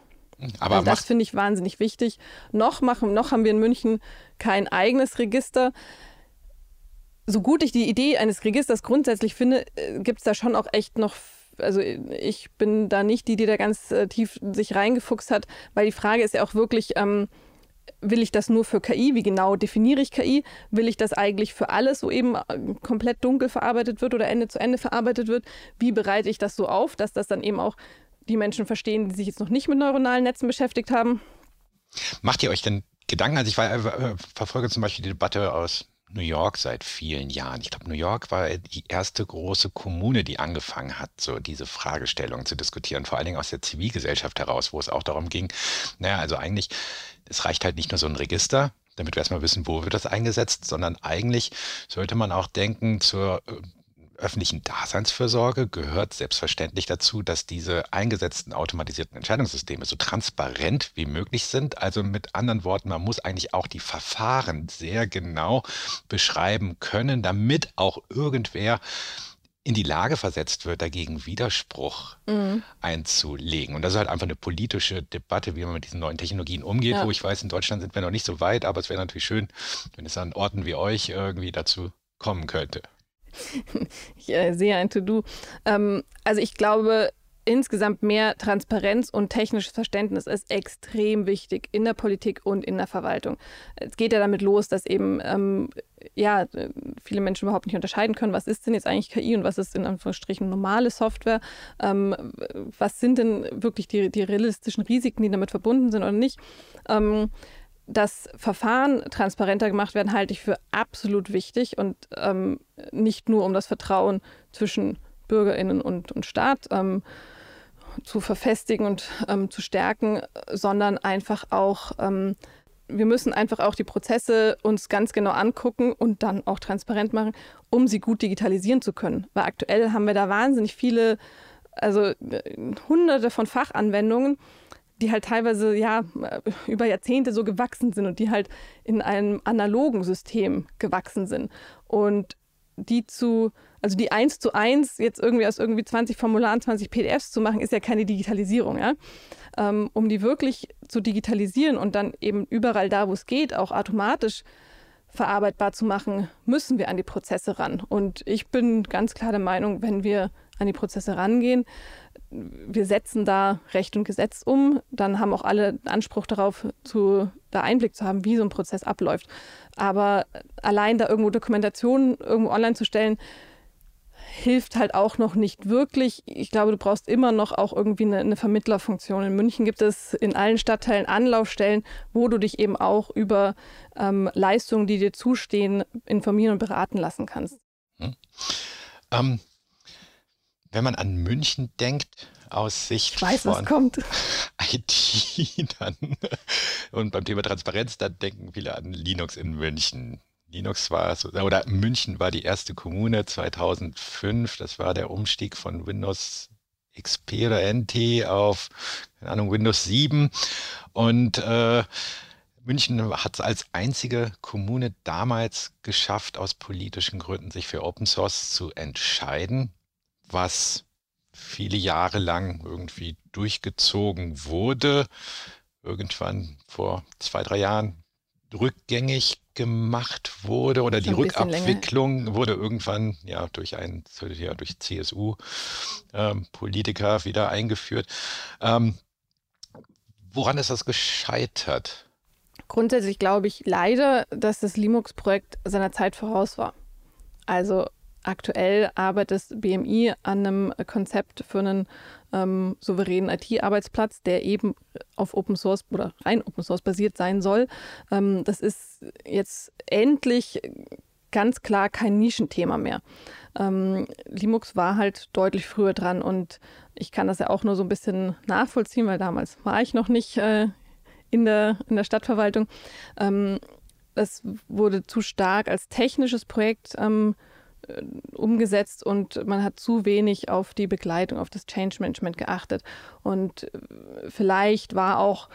Aber also das finde ich wahnsinnig wichtig. Noch, machen, noch haben wir in München kein eigenes Register. So gut ich die Idee eines Registers grundsätzlich finde, äh, gibt es da schon auch echt noch also ich bin da nicht die, die da ganz äh, tief sich reingefuchst hat, weil die Frage ist ja auch wirklich, ähm, will ich das nur für KI? Wie genau definiere ich KI? Will ich das eigentlich für alles, wo eben äh, komplett dunkel verarbeitet wird oder Ende zu Ende verarbeitet wird? Wie bereite ich das so auf, dass das dann eben auch die Menschen verstehen, die sich jetzt noch nicht mit neuronalen Netzen beschäftigt haben? Macht ihr euch denn Gedanken? Also ich war, äh, verfolge zum Beispiel die Debatte aus New York seit vielen Jahren. Ich glaube, New York war die erste große Kommune, die angefangen hat, so diese Fragestellungen zu diskutieren, vor allen Dingen aus der Zivilgesellschaft heraus, wo es auch darum ging, naja, also eigentlich es reicht halt nicht nur so ein Register, damit wir erstmal wissen, wo wird das eingesetzt, sondern eigentlich sollte man auch denken, zur äh, öffentlichen Daseinsfürsorge gehört selbstverständlich dazu, dass diese eingesetzten automatisierten Entscheidungssysteme so transparent wie möglich sind. Also mit anderen Worten, man muss eigentlich auch die Verfahren sehr genau beschreiben können, damit auch irgendwer in die Lage versetzt wird, dagegen Widerspruch mhm. einzulegen. Und das ist halt einfach eine politische Debatte, wie man mit diesen neuen Technologien umgeht, ja. wo ich weiß, in Deutschland sind wir noch nicht so weit, aber es wäre natürlich schön, wenn es an Orten wie euch irgendwie dazu kommen könnte. ich äh, sehe ein To-Do. Ähm, also ich glaube, insgesamt mehr Transparenz und technisches Verständnis ist extrem wichtig in der Politik und in der Verwaltung. Es geht ja damit los, dass eben ähm, ja, viele Menschen überhaupt nicht unterscheiden können, was ist denn jetzt eigentlich KI und was ist in Anführungsstrichen normale Software. Ähm, was sind denn wirklich die, die, realistischen Risiken, die damit verbunden sind oder nicht. Ähm, dass Verfahren transparenter gemacht werden, halte ich für absolut wichtig und ähm, nicht nur um das Vertrauen zwischen BürgerInnen und, und Staat ähm, zu verfestigen und ähm, zu stärken, sondern einfach auch, ähm, wir müssen einfach auch die Prozesse uns ganz genau angucken und dann auch transparent machen, um sie gut digitalisieren zu können. Weil aktuell haben wir da wahnsinnig viele, also äh, hunderte von Fachanwendungen, die halt teilweise ja über Jahrzehnte so gewachsen sind und die halt in einem analogen System gewachsen sind. Und die zu, also die eins zu eins jetzt irgendwie aus irgendwie 20 Formularen, 20 PDFs zu machen, ist ja keine Digitalisierung, ja. Ähm, um die wirklich zu digitalisieren und dann eben überall da, wo es geht, auch automatisch verarbeitbar zu machen, müssen wir an die Prozesse ran. Und ich bin ganz klar der Meinung, wenn wir an die Prozesse rangehen, wir setzen da Recht und Gesetz um, dann haben auch alle Anspruch darauf, zu, da Einblick zu haben, wie so ein Prozess abläuft. Aber allein da irgendwo Dokumentationen irgendwo online zu stellen, hilft halt auch noch nicht wirklich. Ich glaube, du brauchst immer noch auch irgendwie eine, eine, Vermittlerfunktion. In München gibt es in allen Stadtteilen Anlaufstellen, wo du dich eben auch über ähm, Leistungen, die dir zustehen, informieren und beraten lassen kannst. Hm. Ähm, wenn man an München denkt, aus Sicht ich weiß, von kommt. IT dann und beim Thema Transparenz, dann denken viele an Linux in München. Linux war so, oder München war die erste Kommune 2005. Das war der Umstieg von Windows XP oder NT auf, keine Ahnung, Windows 7. Und äh, München hat es als einzige Kommune damals geschafft, aus politischen Gründen sich für Open Source zu entscheiden was viele Jahre lang irgendwie durchgezogen wurde, irgendwann vor zwei, drei Jahren rückgängig gemacht wurde oder die Rückabwicklung länger. wurde irgendwann ja durch einen ja, durch CSU ähm, Politiker wieder eingeführt. Ähm, woran ist das gescheitert? Grundsätzlich glaube ich leider, dass das Linux-Projekt seiner Zeit voraus war. Also Aktuell arbeitet das BMI an einem Konzept für einen ähm, souveränen IT-Arbeitsplatz, der eben auf Open Source oder rein Open Source basiert sein soll. Ähm, das ist jetzt endlich ganz klar kein Nischenthema mehr. Ähm, Linux war halt deutlich früher dran und ich kann das ja auch nur so ein bisschen nachvollziehen, weil damals war ich noch nicht äh, in, der, in der Stadtverwaltung. Ähm, es wurde zu stark als technisches Projekt ähm, äh, umgesetzt und man hat zu wenig auf die Begleitung, auf das Change Management geachtet. Und äh, vielleicht war auch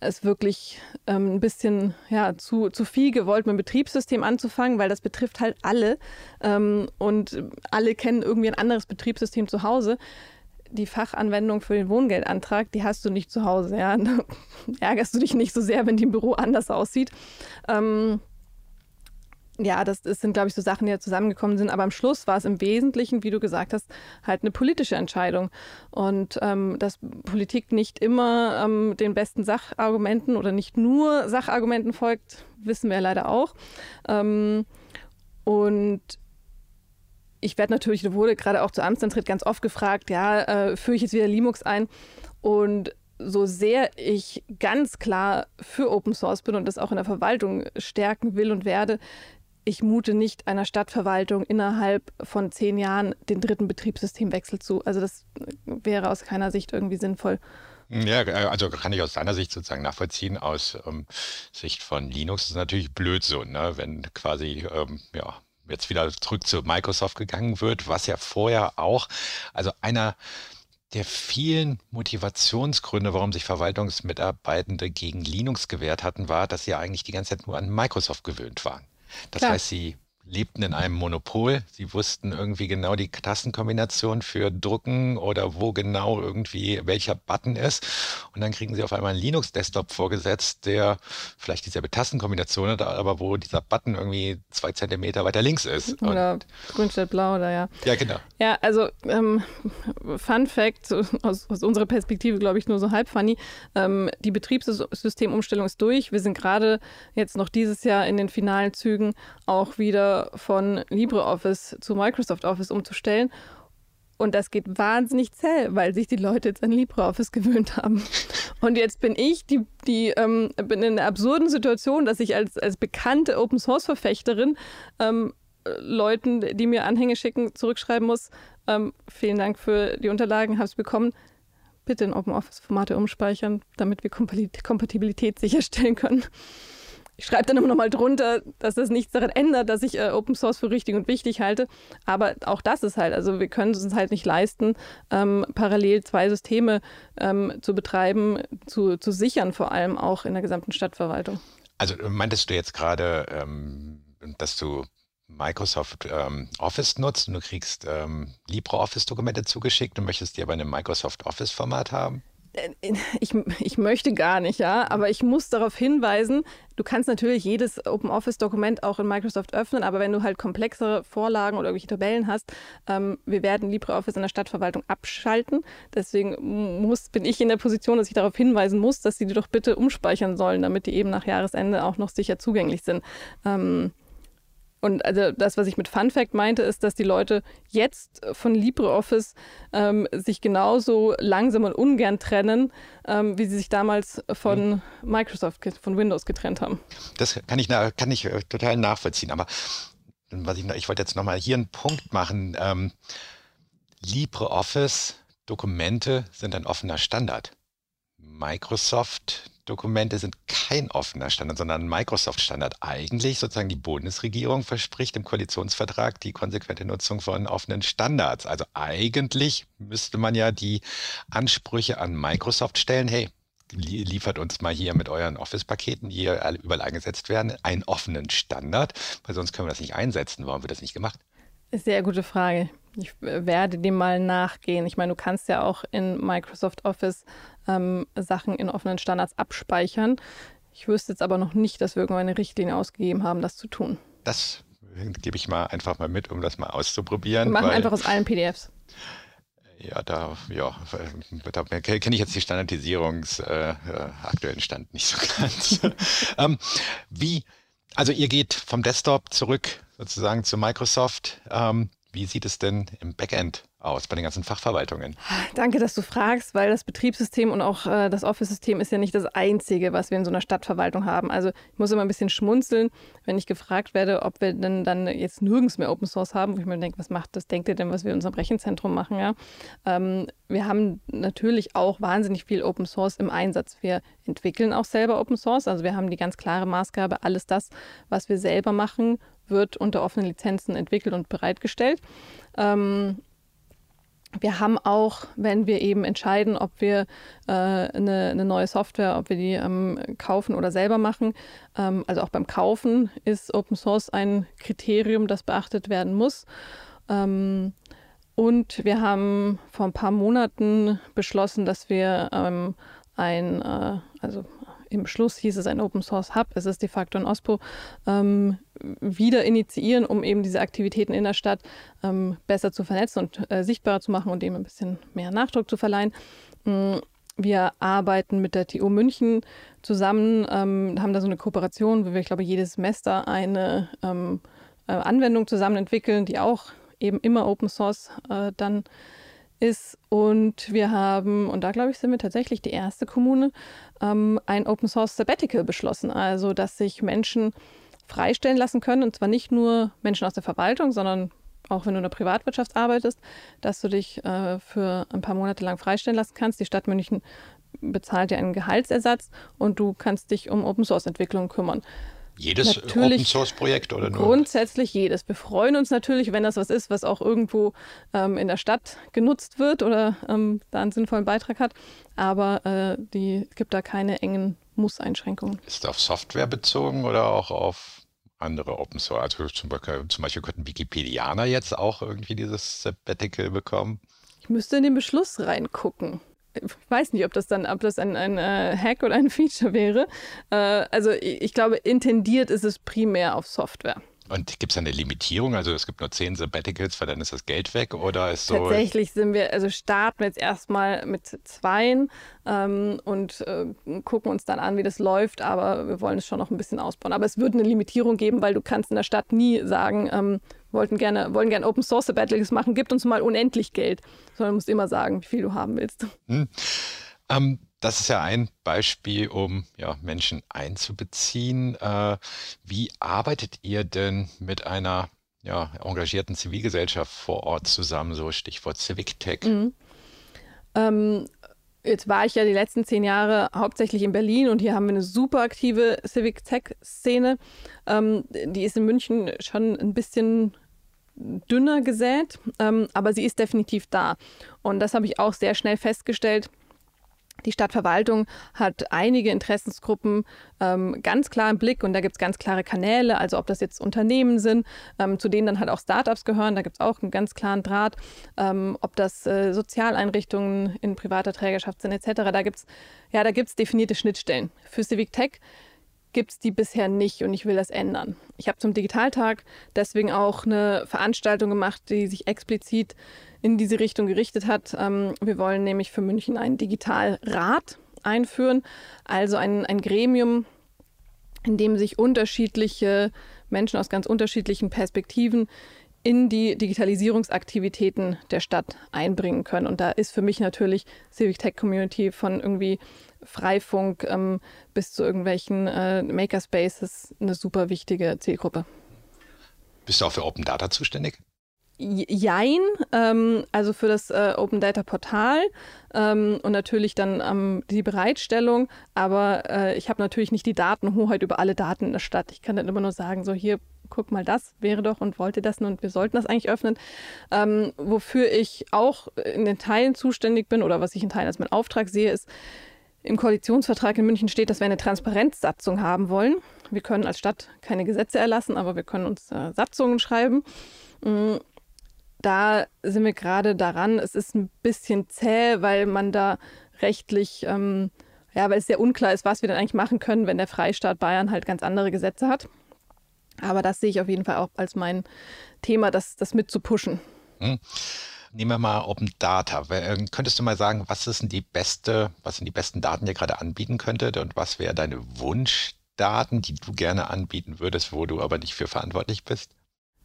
es wirklich ähm, ein bisschen ja, zu, zu viel gewollt, mit dem Betriebssystem anzufangen, weil das betrifft halt alle ähm, und alle kennen irgendwie ein anderes Betriebssystem zu Hause. Die Fachanwendung für den Wohngeldantrag, die hast du nicht zu Hause. Ja? Ärgerst du dich nicht so sehr, wenn die im Büro anders aussieht. Ähm, ja, das, das sind, glaube ich, so Sachen, die da zusammengekommen sind. Aber am Schluss war es im Wesentlichen, wie du gesagt hast, halt eine politische Entscheidung. Und ähm, dass Politik nicht immer ähm, den besten Sachargumenten oder nicht nur Sachargumenten folgt, wissen wir ja leider auch. Ähm, und ich werde natürlich, da wurde gerade auch zu Amtsantritt ganz oft gefragt, ja, äh, führe ich jetzt wieder Linux ein? Und so sehr ich ganz klar für Open Source bin und das auch in der Verwaltung stärken will und werde, ich mute nicht einer Stadtverwaltung innerhalb von zehn Jahren den dritten Betriebssystemwechsel zu. Also das wäre aus keiner Sicht irgendwie sinnvoll. Ja, also kann ich aus deiner Sicht sozusagen nachvollziehen. Aus ähm, Sicht von Linux ist es natürlich blöd so, ne? wenn quasi ähm, ja, jetzt wieder zurück zu Microsoft gegangen wird, was ja vorher auch, also einer der vielen Motivationsgründe, warum sich Verwaltungsmitarbeitende gegen Linux gewehrt hatten, war, dass sie eigentlich die ganze Zeit nur an Microsoft gewöhnt waren. Das Klar. heißt, sie lebten in einem Monopol. Sie wussten irgendwie genau die Tastenkombination für Drucken oder wo genau irgendwie welcher Button ist. Und dann kriegen sie auf einmal einen Linux-Desktop vorgesetzt, der vielleicht dieselbe Tastenkombination hat, aber wo dieser Button irgendwie zwei Zentimeter weiter links ist. Oder Und, grün statt blau oder ja. Ja, genau. Ja, also ähm, Fun Fact, aus, aus, unserer Perspektive glaube ich nur so halb funny, ähm, die Betriebssystemumstellung ist durch. Wir sind gerade jetzt noch dieses Jahr in den finalen Zügen auch wieder von LibreOffice zu Microsoft Office umzustellen. Und das geht wahnsinnig zäh, weil sich die Leute jetzt an LibreOffice gewöhnt haben. Und jetzt bin ich die, die ähm, bin in einer absurden Situation, dass ich als, als bekannte Open Source Verfechterin ähm, Leuten, die mir Anhänge schicken, zurückschreiben muss. Ähm, vielen Dank für die Unterlagen, habe es bekommen. Bitte in Open Office Formate umspeichern, damit wir Kompatibilität sicherstellen können. Ich schreibe dann immer noch mal drunter, dass das nichts daran ändert, dass ich äh, Open Source für richtig und wichtig halte. Aber auch das ist halt, also wir können es uns halt nicht leisten, ähm, parallel zwei Systeme ähm, zu betreiben, zu, zu sichern, vor allem auch in der gesamten Stadtverwaltung. Also meintest du jetzt gerade, ähm, dass du Microsoft ähm, Office nutzt und du kriegst ähm, LibreOffice-Dokumente zugeschickt und möchtest die aber in einem Microsoft Office-Format haben? ich, ich möchte gar nicht, ja, aber ich muss darauf hinweisen, du kannst natürlich jedes Open Office-Dokument auch in Microsoft öffnen, aber wenn du halt komplexere Vorlagen oder irgendwelche Tabellen hast, ähm, wir werden LibreOffice in der Stadtverwaltung abschalten. Deswegen muss, bin ich in der Position, dass ich darauf hinweisen muss, dass sie die doch bitte umspeichern sollen, damit die eben nach Jahresende auch noch sicher zugänglich sind. Ähm, und also das, was ich mit Fun Fact meinte, ist, dass die Leute jetzt von LibreOffice ähm, sich genauso langsam und ungern trennen, ähm, wie sie sich damals von mhm. Microsoft, von Windows getrennt haben. Das kann ich, kann ich äh, total nachvollziehen. Aber was ich, ich wollte jetzt nochmal hier einen Punkt machen. Ähm, LibreOffice Dokumente sind ein offener Standard. Microsoft Dokumente sind kein offener Standard, sondern ein Microsoft-Standard. Eigentlich sozusagen die Bundesregierung verspricht im Koalitionsvertrag die konsequente Nutzung von offenen Standards. Also eigentlich müsste man ja die Ansprüche an Microsoft stellen, hey, liefert uns mal hier mit euren Office-Paketen, die hier überall eingesetzt werden, einen offenen Standard, weil sonst können wir das nicht einsetzen. Warum wird das nicht gemacht? Sehr gute Frage. Ich werde dem mal nachgehen. Ich meine, du kannst ja auch in Microsoft Office ähm, Sachen in offenen Standards abspeichern. Ich wüsste jetzt aber noch nicht, dass wir irgendwann eine Richtlinie ausgegeben haben, das zu tun. Das gebe ich mal einfach mal mit, um das mal auszuprobieren. Wir machen weil, einfach aus allen PDFs. Ja, da, ja, da kenne ich jetzt die Standardisierungs äh, aktuellen Stand nicht so ganz. ähm, wie, also ihr geht vom Desktop zurück sozusagen zu Microsoft. Ähm, wie sieht es denn im Backend aus bei den ganzen Fachverwaltungen? Danke, dass du fragst, weil das Betriebssystem und auch äh, das Office-System ist ja nicht das Einzige, was wir in so einer Stadtverwaltung haben. Also ich muss immer ein bisschen schmunzeln, wenn ich gefragt werde, ob wir denn dann jetzt nirgends mehr Open Source haben, wo ich mir denke, was macht das, denkt ihr denn, was wir in unserem Rechenzentrum machen? Ja? Ähm, wir haben natürlich auch wahnsinnig viel Open Source im Einsatz. Wir entwickeln auch selber Open Source, also wir haben die ganz klare Maßgabe, alles das, was wir selber machen, wird unter offenen Lizenzen entwickelt und bereitgestellt. Ähm, wir haben auch, wenn wir eben entscheiden, ob wir äh, eine, eine, neue Software, ob wir die ähm, kaufen oder selber machen, ähm, also auch beim Kaufen ist Open Source ein Kriterium, das beachtet werden muss. Ähm, und wir haben vor ein paar Monaten beschlossen, dass wir ähm, ein, äh, also im Schluss hieß es ein Open Source Hub, es ist de facto ein OSPO, ähm, wieder initiieren, um eben diese Aktivitäten in der Stadt ähm, besser zu vernetzen und äh, sichtbarer zu machen und dem ein bisschen mehr Nachdruck zu verleihen. Ähm, wir arbeiten mit der TU München zusammen, ähm, haben da so eine Kooperation, wo wir, ich glaube, jedes Semester eine ähm, äh, Anwendung zusammen entwickeln, die auch eben immer Open Source äh, dann ist. Und wir haben, und da glaube ich, sind wir tatsächlich die erste Kommune, ähm, ein Open Source Sabbatical beschlossen. Also, dass sich Menschen freistellen lassen können, und zwar nicht nur Menschen aus der Verwaltung, sondern auch wenn du in der Privatwirtschaft arbeitest, dass du dich äh, für ein paar Monate lang freistellen lassen kannst. Die Stadt München bezahlt dir einen Gehaltsersatz und du kannst dich um Open Source Entwicklung kümmern. Jedes Open Source Projekt oder nur? Grundsätzlich jedes. Wir freuen uns natürlich, wenn das was ist, was auch irgendwo ähm, in der Stadt genutzt wird oder ähm, da einen sinnvollen Beitrag hat. Aber äh, die, es gibt da keine engen Muss-Einschränkungen. Ist auf Software bezogen oder auch auf andere Open Source? Also zum Beispiel, zum Beispiel könnten Wikipedianer jetzt auch irgendwie dieses Sabbatical bekommen? Ich müsste in den Beschluss reingucken. Ich weiß nicht, ob das dann, ob das ein, ein äh, Hack oder ein Feature wäre. Äh, also ich, ich glaube, intendiert ist es primär auf Software. Und gibt es eine Limitierung? Also es gibt nur zehn Sabbaticals, weil dann ist das Geld weg oder ist so. Tatsächlich sind wir, also starten wir jetzt erstmal mit zweien ähm, und äh, gucken uns dann an, wie das läuft, aber wir wollen es schon noch ein bisschen ausbauen. Aber es wird eine Limitierung geben, weil du kannst in der Stadt nie sagen, ähm, wollten gerne, wollen gerne Open Source Sabbaticals machen, gibt uns mal unendlich Geld, sondern du musst immer sagen, wie viel du haben willst. Hm. Ähm, das ist ja ein Beispiel, um ja, Menschen einzubeziehen. Äh, wie arbeitet ihr denn mit einer ja, engagierten Zivilgesellschaft vor Ort zusammen, so Stichwort Civic Tech? Mhm. Ähm, jetzt war ich ja die letzten zehn Jahre hauptsächlich in Berlin und hier haben wir eine super aktive Civic Tech-Szene. Ähm, die ist in München schon ein bisschen dünner gesät, ähm, aber sie ist definitiv da. Und das habe ich auch sehr schnell festgestellt die Stadtverwaltung hat einige Interessensgruppen ähm, ganz klar im Blick und da gibt es ganz klare Kanäle, also ob das jetzt Unternehmen sind, ähm, zu denen dann halt auch Startups gehören, da gibt es auch einen ganz klaren Draht, ähm, ob das äh, Sozialeinrichtungen in privater Trägerschaft sind etc. Da gibt es ja, definierte Schnittstellen. Für Civic Tech gibt es die bisher nicht und ich will das ändern. Ich habe zum Digitaltag deswegen auch eine Veranstaltung gemacht, die sich explizit in diese Richtung gerichtet hat. Ähm, wir wollen nämlich für München einen Digitalrat einführen, also ein, ein Gremium, in dem sich unterschiedliche Menschen aus ganz unterschiedlichen Perspektiven in die Digitalisierungsaktivitäten der Stadt einbringen können. Und da ist für mich natürlich Civic Tech Community von irgendwie Freifunk ähm, bis zu irgendwelchen äh, Makerspaces eine super wichtige Zielgruppe. Bist du auch für Open Data zuständig? Jein, ähm, also für das äh, Open Data Portal ähm, und natürlich dann ähm, die Bereitstellung, aber äh, ich habe natürlich nicht die Datenhoheit über alle Daten in der Stadt. Ich kann dann immer nur sagen, so hier, guck mal, das wäre doch und wollte das und wir sollten das eigentlich öffnen. Ähm, wofür ich auch in den Teilen zuständig bin oder was ich in Teilen als mein Auftrag sehe, ist, im Koalitionsvertrag in München steht, dass wir eine Transparenzsatzung haben wollen. Wir können als Stadt keine Gesetze erlassen, aber wir können uns äh, Satzungen schreiben. Da sind wir gerade daran. Es ist ein bisschen zäh, weil man da rechtlich, ähm, ja, weil es sehr unklar ist, was wir denn eigentlich machen können, wenn der Freistaat Bayern halt ganz andere Gesetze hat. Aber das sehe ich auf jeden Fall auch als mein Thema, das, das mit zu pushen. Hm. Nehmen wir mal Open Data. Ähm, könntest du mal sagen, was ist denn die beste, was sind die besten Daten, die ihr gerade anbieten könntet und was wäre deine Wunschdaten, die du gerne anbieten würdest, wo du aber nicht für verantwortlich bist?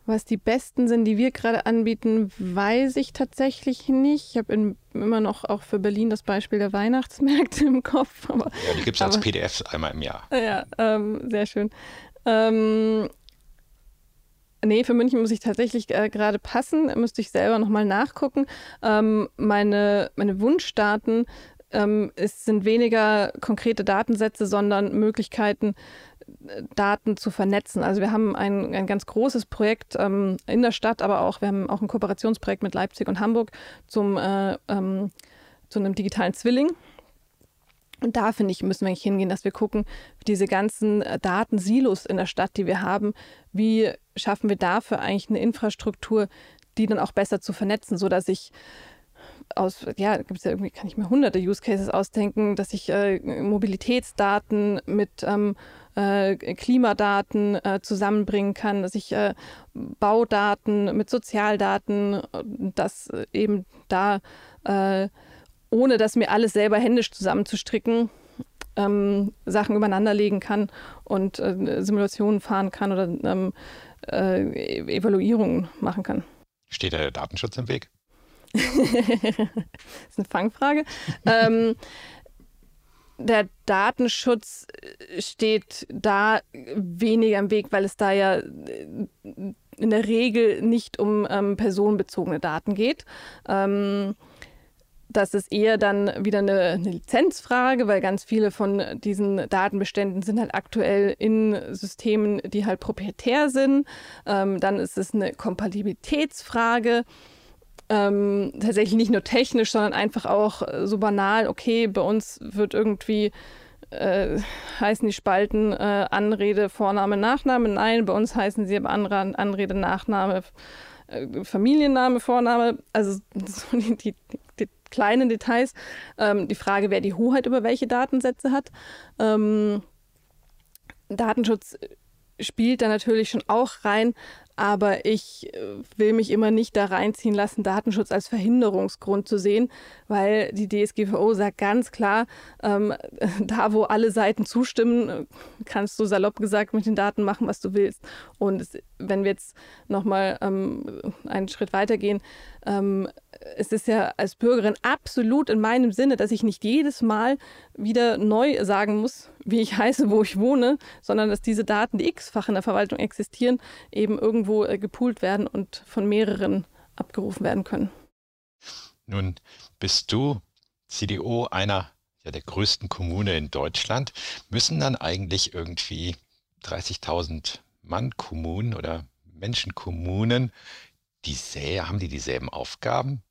Was die besten sind, die wir gerade anbieten, weiß ich tatsächlich nicht. Ich habe immer noch auch für Berlin das Beispiel der Weihnachtsmärkte im Kopf. Aber, ja, die gibt es als PDF einmal im Jahr. Ja, ähm, sehr schön. Ähm, nee, für München muss ich tatsächlich äh, gerade passen. Müsste ich selber nochmal nachgucken. Ähm, meine, meine Wunschdaten ähm, es sind weniger konkrete Datensätze, sondern Möglichkeiten, Daten zu vernetzen. Also wir haben ein, ein ganz großes Projekt ähm, in der Stadt, aber auch wir haben auch ein Kooperationsprojekt mit Leipzig und Hamburg zum, äh, ähm, zu einem digitalen Zwilling. Und da finde ich, müssen wir eigentlich hingehen, dass wir gucken, diese ganzen äh, Datensilos in der Stadt, die wir haben, wie schaffen wir dafür eigentlich eine Infrastruktur, die dann auch besser zu vernetzen, sodass ich aus, ja, gibt es ja irgendwie, kann ich mir hunderte Use Cases ausdenken, dass ich äh, Mobilitätsdaten mit ähm, äh, Klimadaten äh, zusammenbringen kann, dass ich äh, Baudaten mit Sozialdaten, dass eben da, äh, ohne dass mir alles selber händisch zusammenzustricken, ähm, Sachen übereinander legen kann und äh, Simulationen fahren kann oder ähm, äh, Evaluierungen machen kann. Steht da der Datenschutz im Weg? das ist eine Fangfrage. ähm, der Datenschutz steht da weniger im Weg, weil es da ja in der Regel nicht um ähm, personenbezogene Daten geht. Ähm, das ist eher dann wieder eine, eine, Lizenzfrage, weil ganz viele von diesen Datenbeständen sind halt aktuell in Systemen, die halt proprietär sind. Ähm, dann ist es eine Kompatibilitätsfrage ähm, tatsächlich nicht nur technisch, sondern einfach auch äh, so banal, okay, bei uns wird irgendwie äh, heißen die Spalten äh, Anrede, Vorname, Nachname. Nein, bei uns heißen sie aber Anrede, Nachname, äh, Familienname, Vorname. Also so die, die, die, kleinen Details. Ähm, die Frage, wer die Hoheit über welche Datensätze hat. Ähm, Datenschutz spielt da natürlich schon auch rein, aber ich äh, will mich immer nicht da reinziehen lassen, Datenschutz als Verhinderungsgrund zu sehen, weil die DSGVO sagt ganz klar, ähm, da wo alle Seiten zustimmen, kannst du salopp gesagt mit den Daten machen, was du willst. Und es, wenn wir jetzt nochmal ähm, einen Schritt weitergehen, ähm, es ist ja als Bürgerin absolut in meinem Sinne, dass ich nicht jedes Mal wieder neu sagen muss, wie ich heiße, wo ich wohne, sondern dass diese Daten, die x-fach in der Verwaltung existieren, eben irgendwo äh, gepoolt werden und von mehreren abgerufen werden können. Nun bist du CDO einer ja, der größten Kommune in Deutschland. Müssen dann eigentlich irgendwie 30.000 Mann-Kommunen oder Menschenkommunen die haben die dieselben Aufgaben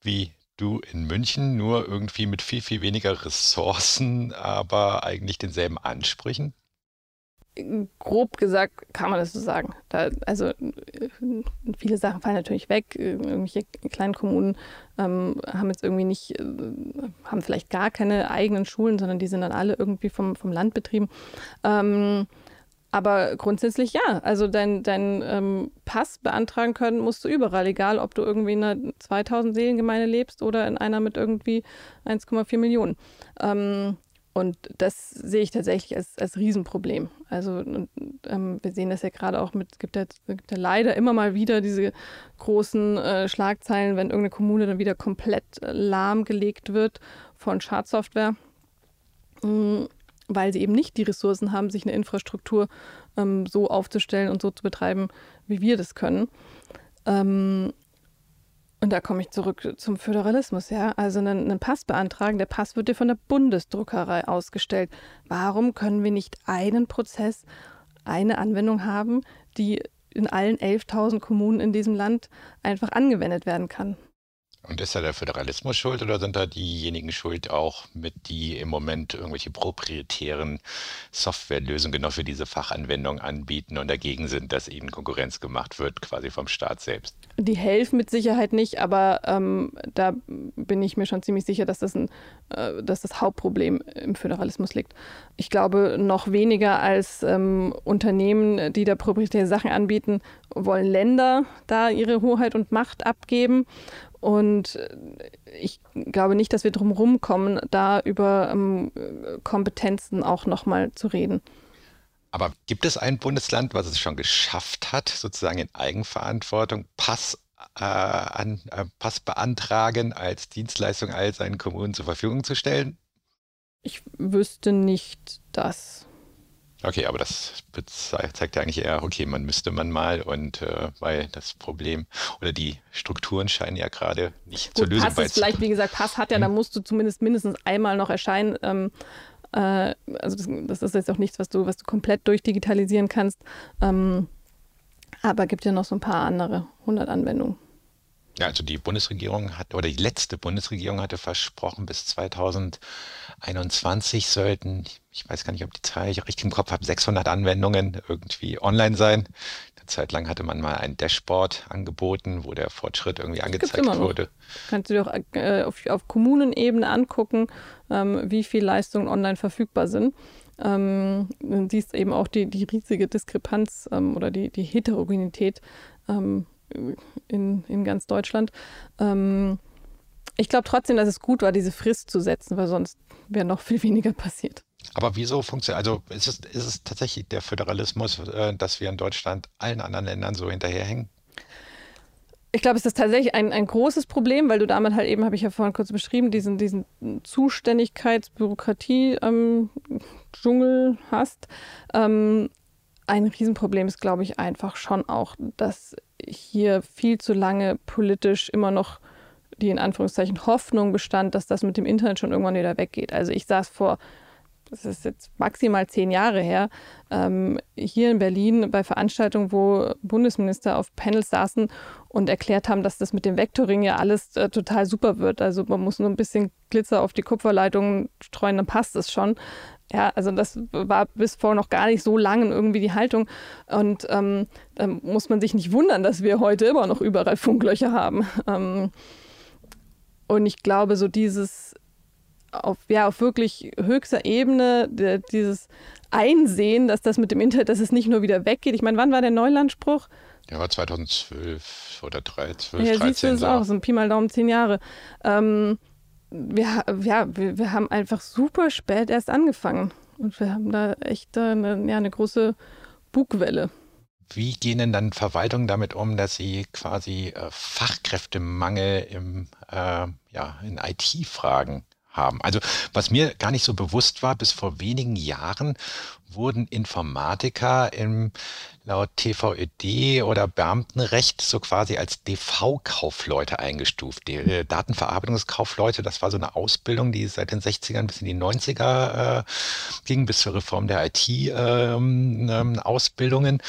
wie du in München, nur irgendwie mit viel, viel weniger Ressourcen, aber eigentlich denselben Ansprüchen? Grob gesagt kann man das so sagen. Da, also viele Sachen fallen natürlich weg. Irgendwelche kleinen Kommunen ähm, haben jetzt irgendwie nicht, äh, haben vielleicht gar keine eigenen Schulen, sondern die sind dann alle irgendwie vom, vom Land betrieben. Ähm, aber grundsätzlich ja. Also deinen dein, ähm, Pass beantragen können musst du überall, egal ob du irgendwie in einer 2000 Seelengemeinde lebst oder in einer mit irgendwie 1,4 Millionen. Ähm, und das sehe ich tatsächlich als, als Riesenproblem. Also und, ähm, wir sehen das ja gerade auch mit, es gibt ja, gibt ja leider immer mal wieder diese großen äh, Schlagzeilen, wenn irgendeine Kommune dann wieder komplett äh, lahmgelegt wird von Schadsoftware. Mhm weil sie eben nicht die Ressourcen haben, sich eine Infrastruktur ähm, so aufzustellen und so zu betreiben, wie wir das können. Ähm, und da komme ich zurück zum Föderalismus, ja. Also einen, einen, Pass beantragen, der Pass wird dir von der Bundesdruckerei ausgestellt. Warum können wir nicht einen Prozess, eine Anwendung haben, die in allen 11.000 Kommunen in diesem Land einfach angewendet werden kann? Und ist da der Föderalismus schuld oder sind da diejenigen schuld auch mit, die im Moment irgendwelche proprietären Softwarelösungen genau für diese Fachanwendung anbieten und dagegen sind, dass ihnen Konkurrenz gemacht wird, quasi vom Staat selbst? Die helfen mit Sicherheit nicht, aber ähm, da bin ich mir schon ziemlich sicher, dass das, ein, äh, dass das Hauptproblem im Föderalismus liegt. Ich glaube, noch weniger als ähm, Unternehmen, die da proprietäre Sachen anbieten, wollen Länder da ihre Hoheit und Macht abgeben. Und äh, ich glaube nicht, dass wir drum rumkommen, da über ähm, Kompetenzen auch nochmal zu reden. Aber gibt es ein Bundesland, was es schon geschafft hat, sozusagen in Eigenverantwortung Pass, äh, an, äh, Pass beantragen als Dienstleistung all seinen Kommunen zur Verfügung zu stellen? Ich wüsste nicht das. Okay, aber das zeigt ja eigentlich eher, okay, man müsste man mal und äh, weil das Problem oder die Strukturen scheinen ja gerade nicht Gut, zur Lösung Pass ist vielleicht, wie gesagt, Pass hat ja, hm. da musst du zumindest mindestens einmal noch erscheinen. Ähm, äh, also das, das, ist jetzt auch nichts, was du, was du komplett durchdigitalisieren kannst. Ähm, aber gibt ja noch so ein paar andere 100 Anwendungen. Ja, also die Bundesregierung hat, oder die letzte Bundesregierung hatte versprochen, bis 2021 sollten, ich weiß gar nicht, ob die Zahl ich richtig im Kopf habe, 600 Anwendungen irgendwie online sein. Eine Zeit lang hatte man mal ein Dashboard angeboten, wo der Fortschritt irgendwie angezeigt wurde. Kannst du dir auch äh, auf, auf Kommunenebene angucken, ähm, wie viel Leistungen online verfügbar sind. Ähm, du siehst eben auch die, die riesige Diskrepanz ähm, oder die, die Heterogenität ähm, in, in ganz Deutschland. Ähm, ich glaube trotzdem, dass es gut war, diese Frist zu setzen, weil sonst wäre noch viel weniger passiert. Aber wieso funktioniert, also ist es, ist es tatsächlich der Föderalismus, äh, dass wir in Deutschland allen anderen Ländern so hinterherhängen? Ich glaube, es ist tatsächlich ein, ein großes Problem, weil du damit halt eben, habe ich ja vorhin kurz beschrieben, diesen, diesen Zuständigkeitsbürokratie-Dschungel ähm, hast. Ähm, ein Riesenproblem ist, glaube ich, einfach schon auch, dass hier viel zu lange politisch immer noch die in Anführungszeichen Hoffnung bestand, dass das mit dem Internet schon irgendwann wieder weggeht. Also ich saß vor das ist jetzt maximal zehn Jahre her, ähm, hier in Berlin bei Veranstaltungen, wo Bundesminister auf Panels saßen und erklärt haben, dass das mit dem Vectoring ja alles äh, total super wird. Also man muss nur ein bisschen Glitzer auf die Kupferleitungen streuen, dann passt es schon. Ja, also das war bis vor noch gar nicht so lange irgendwie die Haltung. Und ähm, da muss man sich nicht wundern, dass wir heute immer noch überall Funklöcher haben. Ähm, und ich glaube, so dieses auf, ja, auf wirklich höchster Ebene, der, dieses Einsehen, dass das mit dem Internet, dass es nicht nur wieder weggeht. Ich meine, wann war der Neulandspruch? Der war 2012 oder 2013. Ja, 13, siehst du das so. auch, so ein Pi mal Daumen, zehn Jahre. Ähm, wir, ja, wir, wir haben einfach super spät erst angefangen. Und wir haben da echt eine, ja, eine große Bugwelle. Wie gehen denn dann Verwaltungen damit um, dass sie quasi äh, Fachkräftemangel im, äh, ja, in IT-Fragen haben. Also was mir gar nicht so bewusst war, bis vor wenigen Jahren wurden Informatiker im laut TVÖD oder Beamtenrecht so quasi als DV-Kaufleute eingestuft. Die äh, Datenverarbeitungskaufleute, das war so eine Ausbildung, die seit den 60ern bis in die 90er äh, ging, bis zur Reform der IT-Ausbildungen. Ähm, ähm,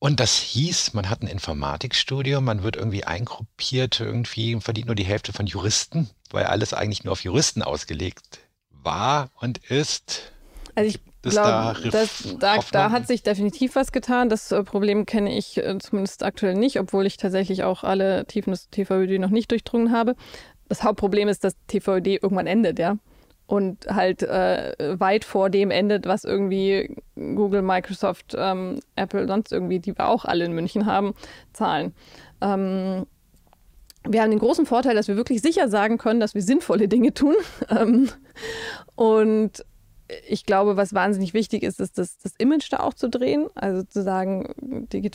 und das hieß, man hat ein Informatikstudium, man wird irgendwie eingruppiert, irgendwie verdient nur die Hälfte von Juristen, weil alles eigentlich nur auf Juristen ausgelegt war und ist. Also ich glaube, da, da, da, hat sich definitiv was getan. Das äh, Problem kenne ich äh, zumindest aktuell nicht, obwohl ich tatsächlich auch alle Tiefen des TVÖD noch nicht durchdrungen habe. Das Hauptproblem ist, dass TVÖD irgendwann endet, ja und halt äh, weit vor dem endet, was irgendwie Google, Microsoft, ähm, Apple, sonst irgendwie, die wir auch alle in München haben, zahlen. Ähm, wir haben den großen Vorteil, dass wir wirklich sicher sagen können, dass wir sinnvolle Dinge tun. Ähm, und ich glaube, was wahnsinnig wichtig ist, ist das, das Image da auch zu drehen. Also zu sagen,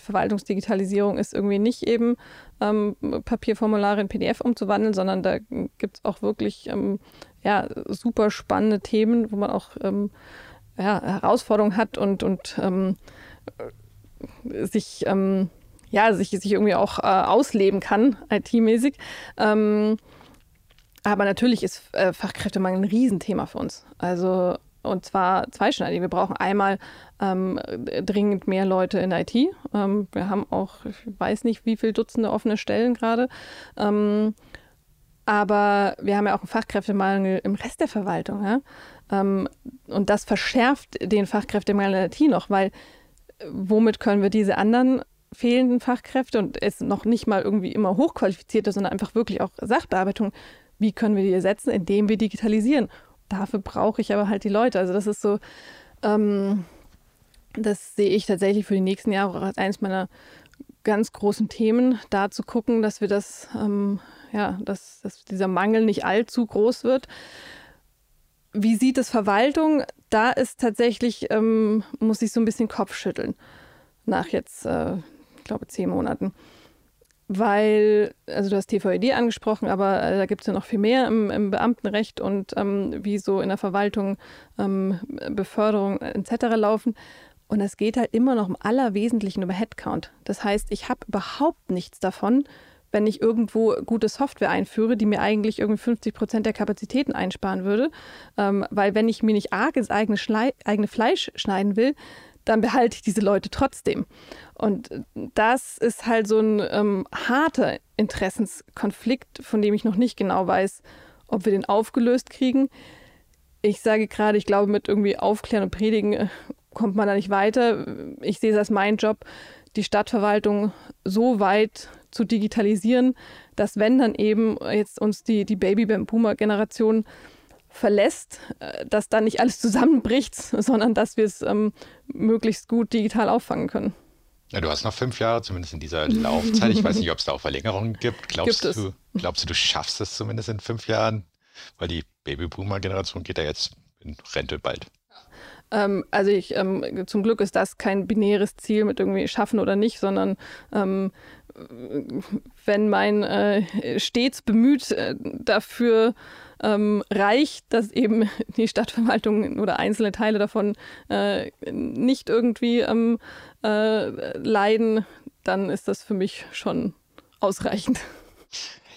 Verwaltungsdigitalisierung ist irgendwie nicht eben ähm, Papierformulare in PDF umzuwandeln, sondern da gibt es auch wirklich ähm, ja, super spannende Themen, wo man auch ähm, ja, Herausforderungen hat und, und ähm, sich, ähm, ja, sich, sich irgendwie auch äh, ausleben kann, IT-mäßig. Ähm, aber natürlich ist äh, Fachkräftemangel ein Riesenthema für uns. Also und zwar zweischneidig. Wir brauchen einmal ähm, dringend mehr Leute in IT. Ähm, wir haben auch, ich weiß nicht, wie viele Dutzende offene Stellen gerade. Ähm, aber wir haben ja auch einen Fachkräftemangel im Rest der Verwaltung. Ja? Ähm, und das verschärft den Fachkräftemangel in IT noch, weil äh, womit können wir diese anderen fehlenden Fachkräfte und es noch nicht mal irgendwie immer hochqualifizierte, sondern einfach wirklich auch Sachbearbeitung, wie können wir die ersetzen, indem wir digitalisieren? Dafür brauche ich aber halt die Leute. Also das ist so, ähm, das sehe ich tatsächlich für die nächsten Jahre als eines meiner ganz großen Themen, da zu gucken, dass wir das ähm, ja, dass, dass dieser Mangel nicht allzu groß wird. Wie sieht es Verwaltung? Da ist tatsächlich, ähm, muss ich so ein bisschen Kopf schütteln nach jetzt, äh, glaube, zehn Monaten. Weil, also du hast TVED angesprochen, aber äh, da gibt es ja noch viel mehr im, im Beamtenrecht und ähm, wie so in der Verwaltung ähm, Beförderung etc. laufen. Und es geht halt immer noch im Allerwesentlichen über Headcount. Das heißt, ich habe überhaupt nichts davon, wenn ich irgendwo gute Software einführe, die mir eigentlich irgendwie 50 Prozent der Kapazitäten einsparen würde. Ähm, weil wenn ich mir nicht arg ins eigene, eigene Fleisch schneiden will, dann behalte ich diese Leute trotzdem. Und das ist halt so ein ähm, harter Interessenskonflikt, von dem ich noch nicht genau weiß, ob wir den aufgelöst kriegen. Ich sage gerade, ich glaube, mit irgendwie Aufklären und Predigen äh, kommt man da nicht weiter. Ich sehe es als mein Job, die Stadtverwaltung so weit zu digitalisieren, dass wenn dann eben jetzt uns die, die Baby-Boomer-Generation verlässt, äh, dass dann nicht alles zusammenbricht, sondern dass wir es ähm, möglichst gut digital auffangen können. Ja, du hast noch fünf Jahre, zumindest in dieser Laufzeit. Ich weiß nicht, ob es da auch Verlängerungen gibt. Glaubst, gibt du, glaubst du, du schaffst es zumindest in fünf Jahren? Weil die Babyboomer-Generation geht ja jetzt in Rente bald. Ähm, also ich, ähm, zum Glück ist das kein binäres Ziel mit irgendwie schaffen oder nicht, sondern ähm, wenn mein äh, stets bemüht äh, dafür ähm, reicht, dass eben die Stadtverwaltung oder einzelne Teile davon äh, nicht irgendwie ähm, äh, leiden, dann ist das für mich schon ausreichend.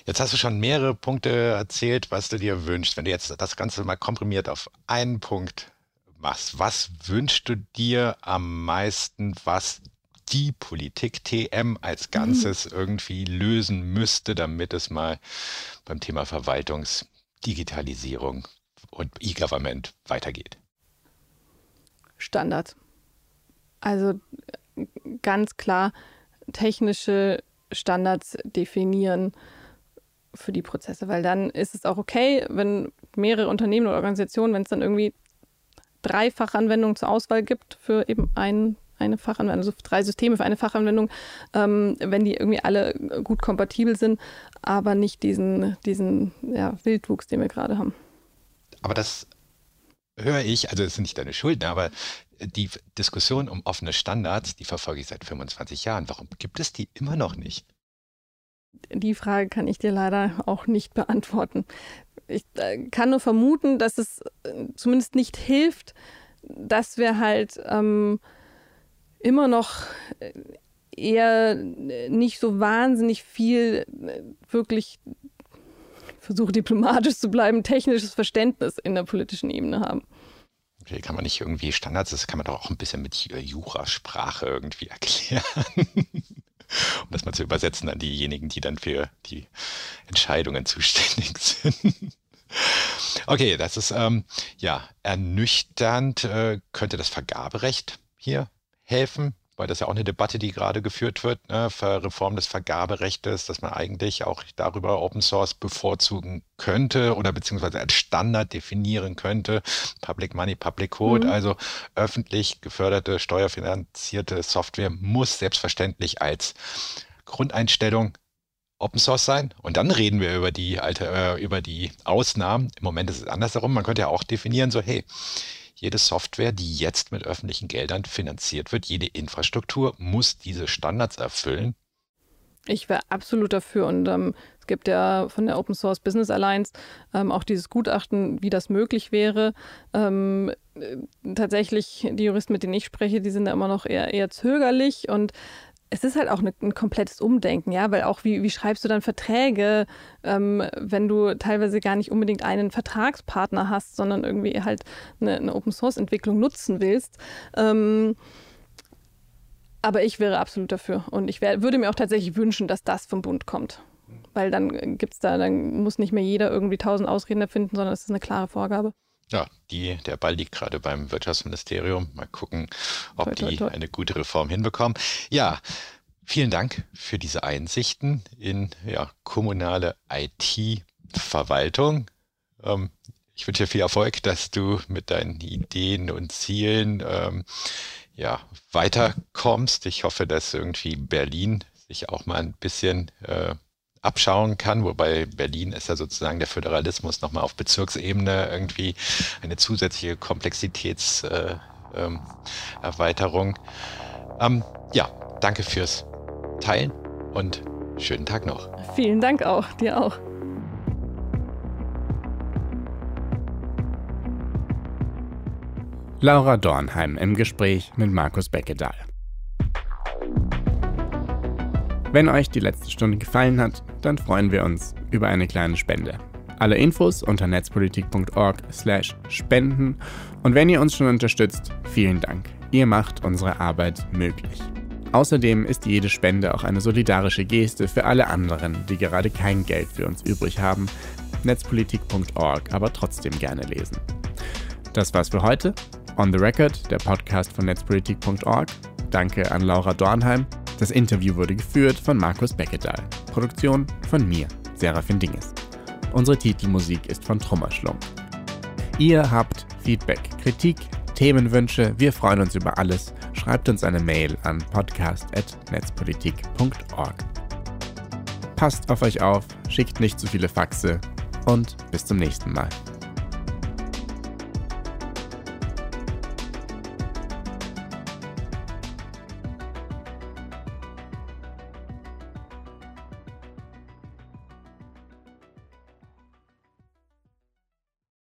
Jetzt hast du schon mehrere Punkte erzählt, was du dir wünschst. Wenn du jetzt das Ganze mal komprimiert auf einen Punkt machst, was wünschst du dir am meisten, was die Politik TM als Ganzes mhm. irgendwie lösen müsste, damit es mal beim Thema Verwaltungsdigitalisierung und E-Government weitergeht? Standard. Also ganz klar technische Standards definieren für die Prozesse, weil dann ist es auch okay, wenn mehrere Unternehmen oder Organisationen, wenn es dann irgendwie drei Fachanwendungen zur Auswahl gibt für eben ein, eine Fachanwendung, also drei Systeme für eine Fachanwendung, ähm, wenn die irgendwie alle gut kompatibel sind, aber nicht diesen, diesen ja, Wildwuchs, den wir gerade haben. Aber das höre ich, also es ist nicht deine Schuld, ne, aber die Diskussion um offene Standards, die verfolge ich seit 25 Jahren. Warum gibt es die immer noch nicht? Die Frage kann ich dir leider auch nicht beantworten. Ich äh, kann nur vermuten, dass es äh, zumindest nicht hilft, dass wir halt ähm, immer noch äh, eher nicht so wahnsinnig viel wirklich versuche diplomatisch zu bleiben, technisches Verständnis in der politischen Ebene haben. Okay, kann man nicht irgendwie Standards, das kann man doch auch ein bisschen mit Jurasprache irgendwie erklären. um das mal zu übersetzen an diejenigen, die dann für die Entscheidungen zuständig sind. Okay, das ist ähm, ja ernüchternd. Äh, könnte das Vergaberecht hier helfen? weil das ja auch eine Debatte, die gerade geführt wird, ne, für Reform des Vergaberechtes, dass man eigentlich auch darüber Open Source bevorzugen könnte oder beziehungsweise als Standard definieren könnte. Public Money, Public Code, mhm. also öffentlich geförderte, steuerfinanzierte Software muss selbstverständlich als Grundeinstellung Open Source sein. Und dann reden wir über die alte, äh, über die Ausnahmen. Im Moment ist es andersherum. Man könnte ja auch definieren, so, hey, jede Software, die jetzt mit öffentlichen Geldern finanziert wird, jede Infrastruktur muss diese Standards erfüllen. Ich wäre absolut dafür und ähm, es gibt ja von der Open Source Business Alliance ähm, auch dieses Gutachten, wie das möglich wäre. Ähm, äh, tatsächlich, die Juristen, mit denen ich spreche, die sind da immer noch eher, eher zögerlich und es ist halt auch eine, ein komplettes Umdenken, ja, weil auch wie, wie schreibst du dann Verträge, ähm, wenn du teilweise gar nicht unbedingt einen Vertragspartner hast, sondern irgendwie halt eine, eine Open-Source-Entwicklung nutzen willst. Ähm, aber ich wäre absolut dafür und ich wär, würde mir auch tatsächlich wünschen, dass das vom Bund kommt. Weil dann gibt's da, dann muss nicht mehr jeder irgendwie tausend Ausreden erfinden, sondern es ist eine klare Vorgabe. Ja, die, der Ball liegt gerade beim Wirtschaftsministerium. Mal gucken, ob toi, toi, die toi. eine gute Reform hinbekommen. Ja, vielen Dank für diese Einsichten in ja, kommunale IT-Verwaltung. Ähm, ich wünsche dir viel Erfolg, dass du mit deinen Ideen und Zielen ähm, ja, weiterkommst. Ich hoffe, dass irgendwie Berlin sich auch mal ein bisschen äh, abschauen kann, wobei Berlin ist ja sozusagen der Föderalismus nochmal auf Bezirksebene irgendwie eine zusätzliche Komplexitätserweiterung. Äh, ähm, ähm, ja, danke fürs Teilen und schönen Tag noch. Vielen Dank auch, dir auch. Laura Dornheim im Gespräch mit Markus Beckedahl. Wenn euch die letzte Stunde gefallen hat, dann freuen wir uns über eine kleine Spende. Alle Infos unter netzpolitik.org/spenden und wenn ihr uns schon unterstützt, vielen Dank. Ihr macht unsere Arbeit möglich. Außerdem ist jede Spende auch eine solidarische Geste für alle anderen, die gerade kein Geld für uns übrig haben. Netzpolitik.org aber trotzdem gerne lesen. Das war's für heute. On the Record, der Podcast von Netzpolitik.org. Danke an Laura Dornheim das Interview wurde geführt von Markus Beckedahl. Produktion von mir, Serafin Dinges. Unsere Titelmusik ist von Trummerschlung. Ihr habt Feedback, Kritik, Themenwünsche, wir freuen uns über alles. Schreibt uns eine Mail an podcast.netzpolitik.org. Passt auf euch auf, schickt nicht zu viele Faxe und bis zum nächsten Mal.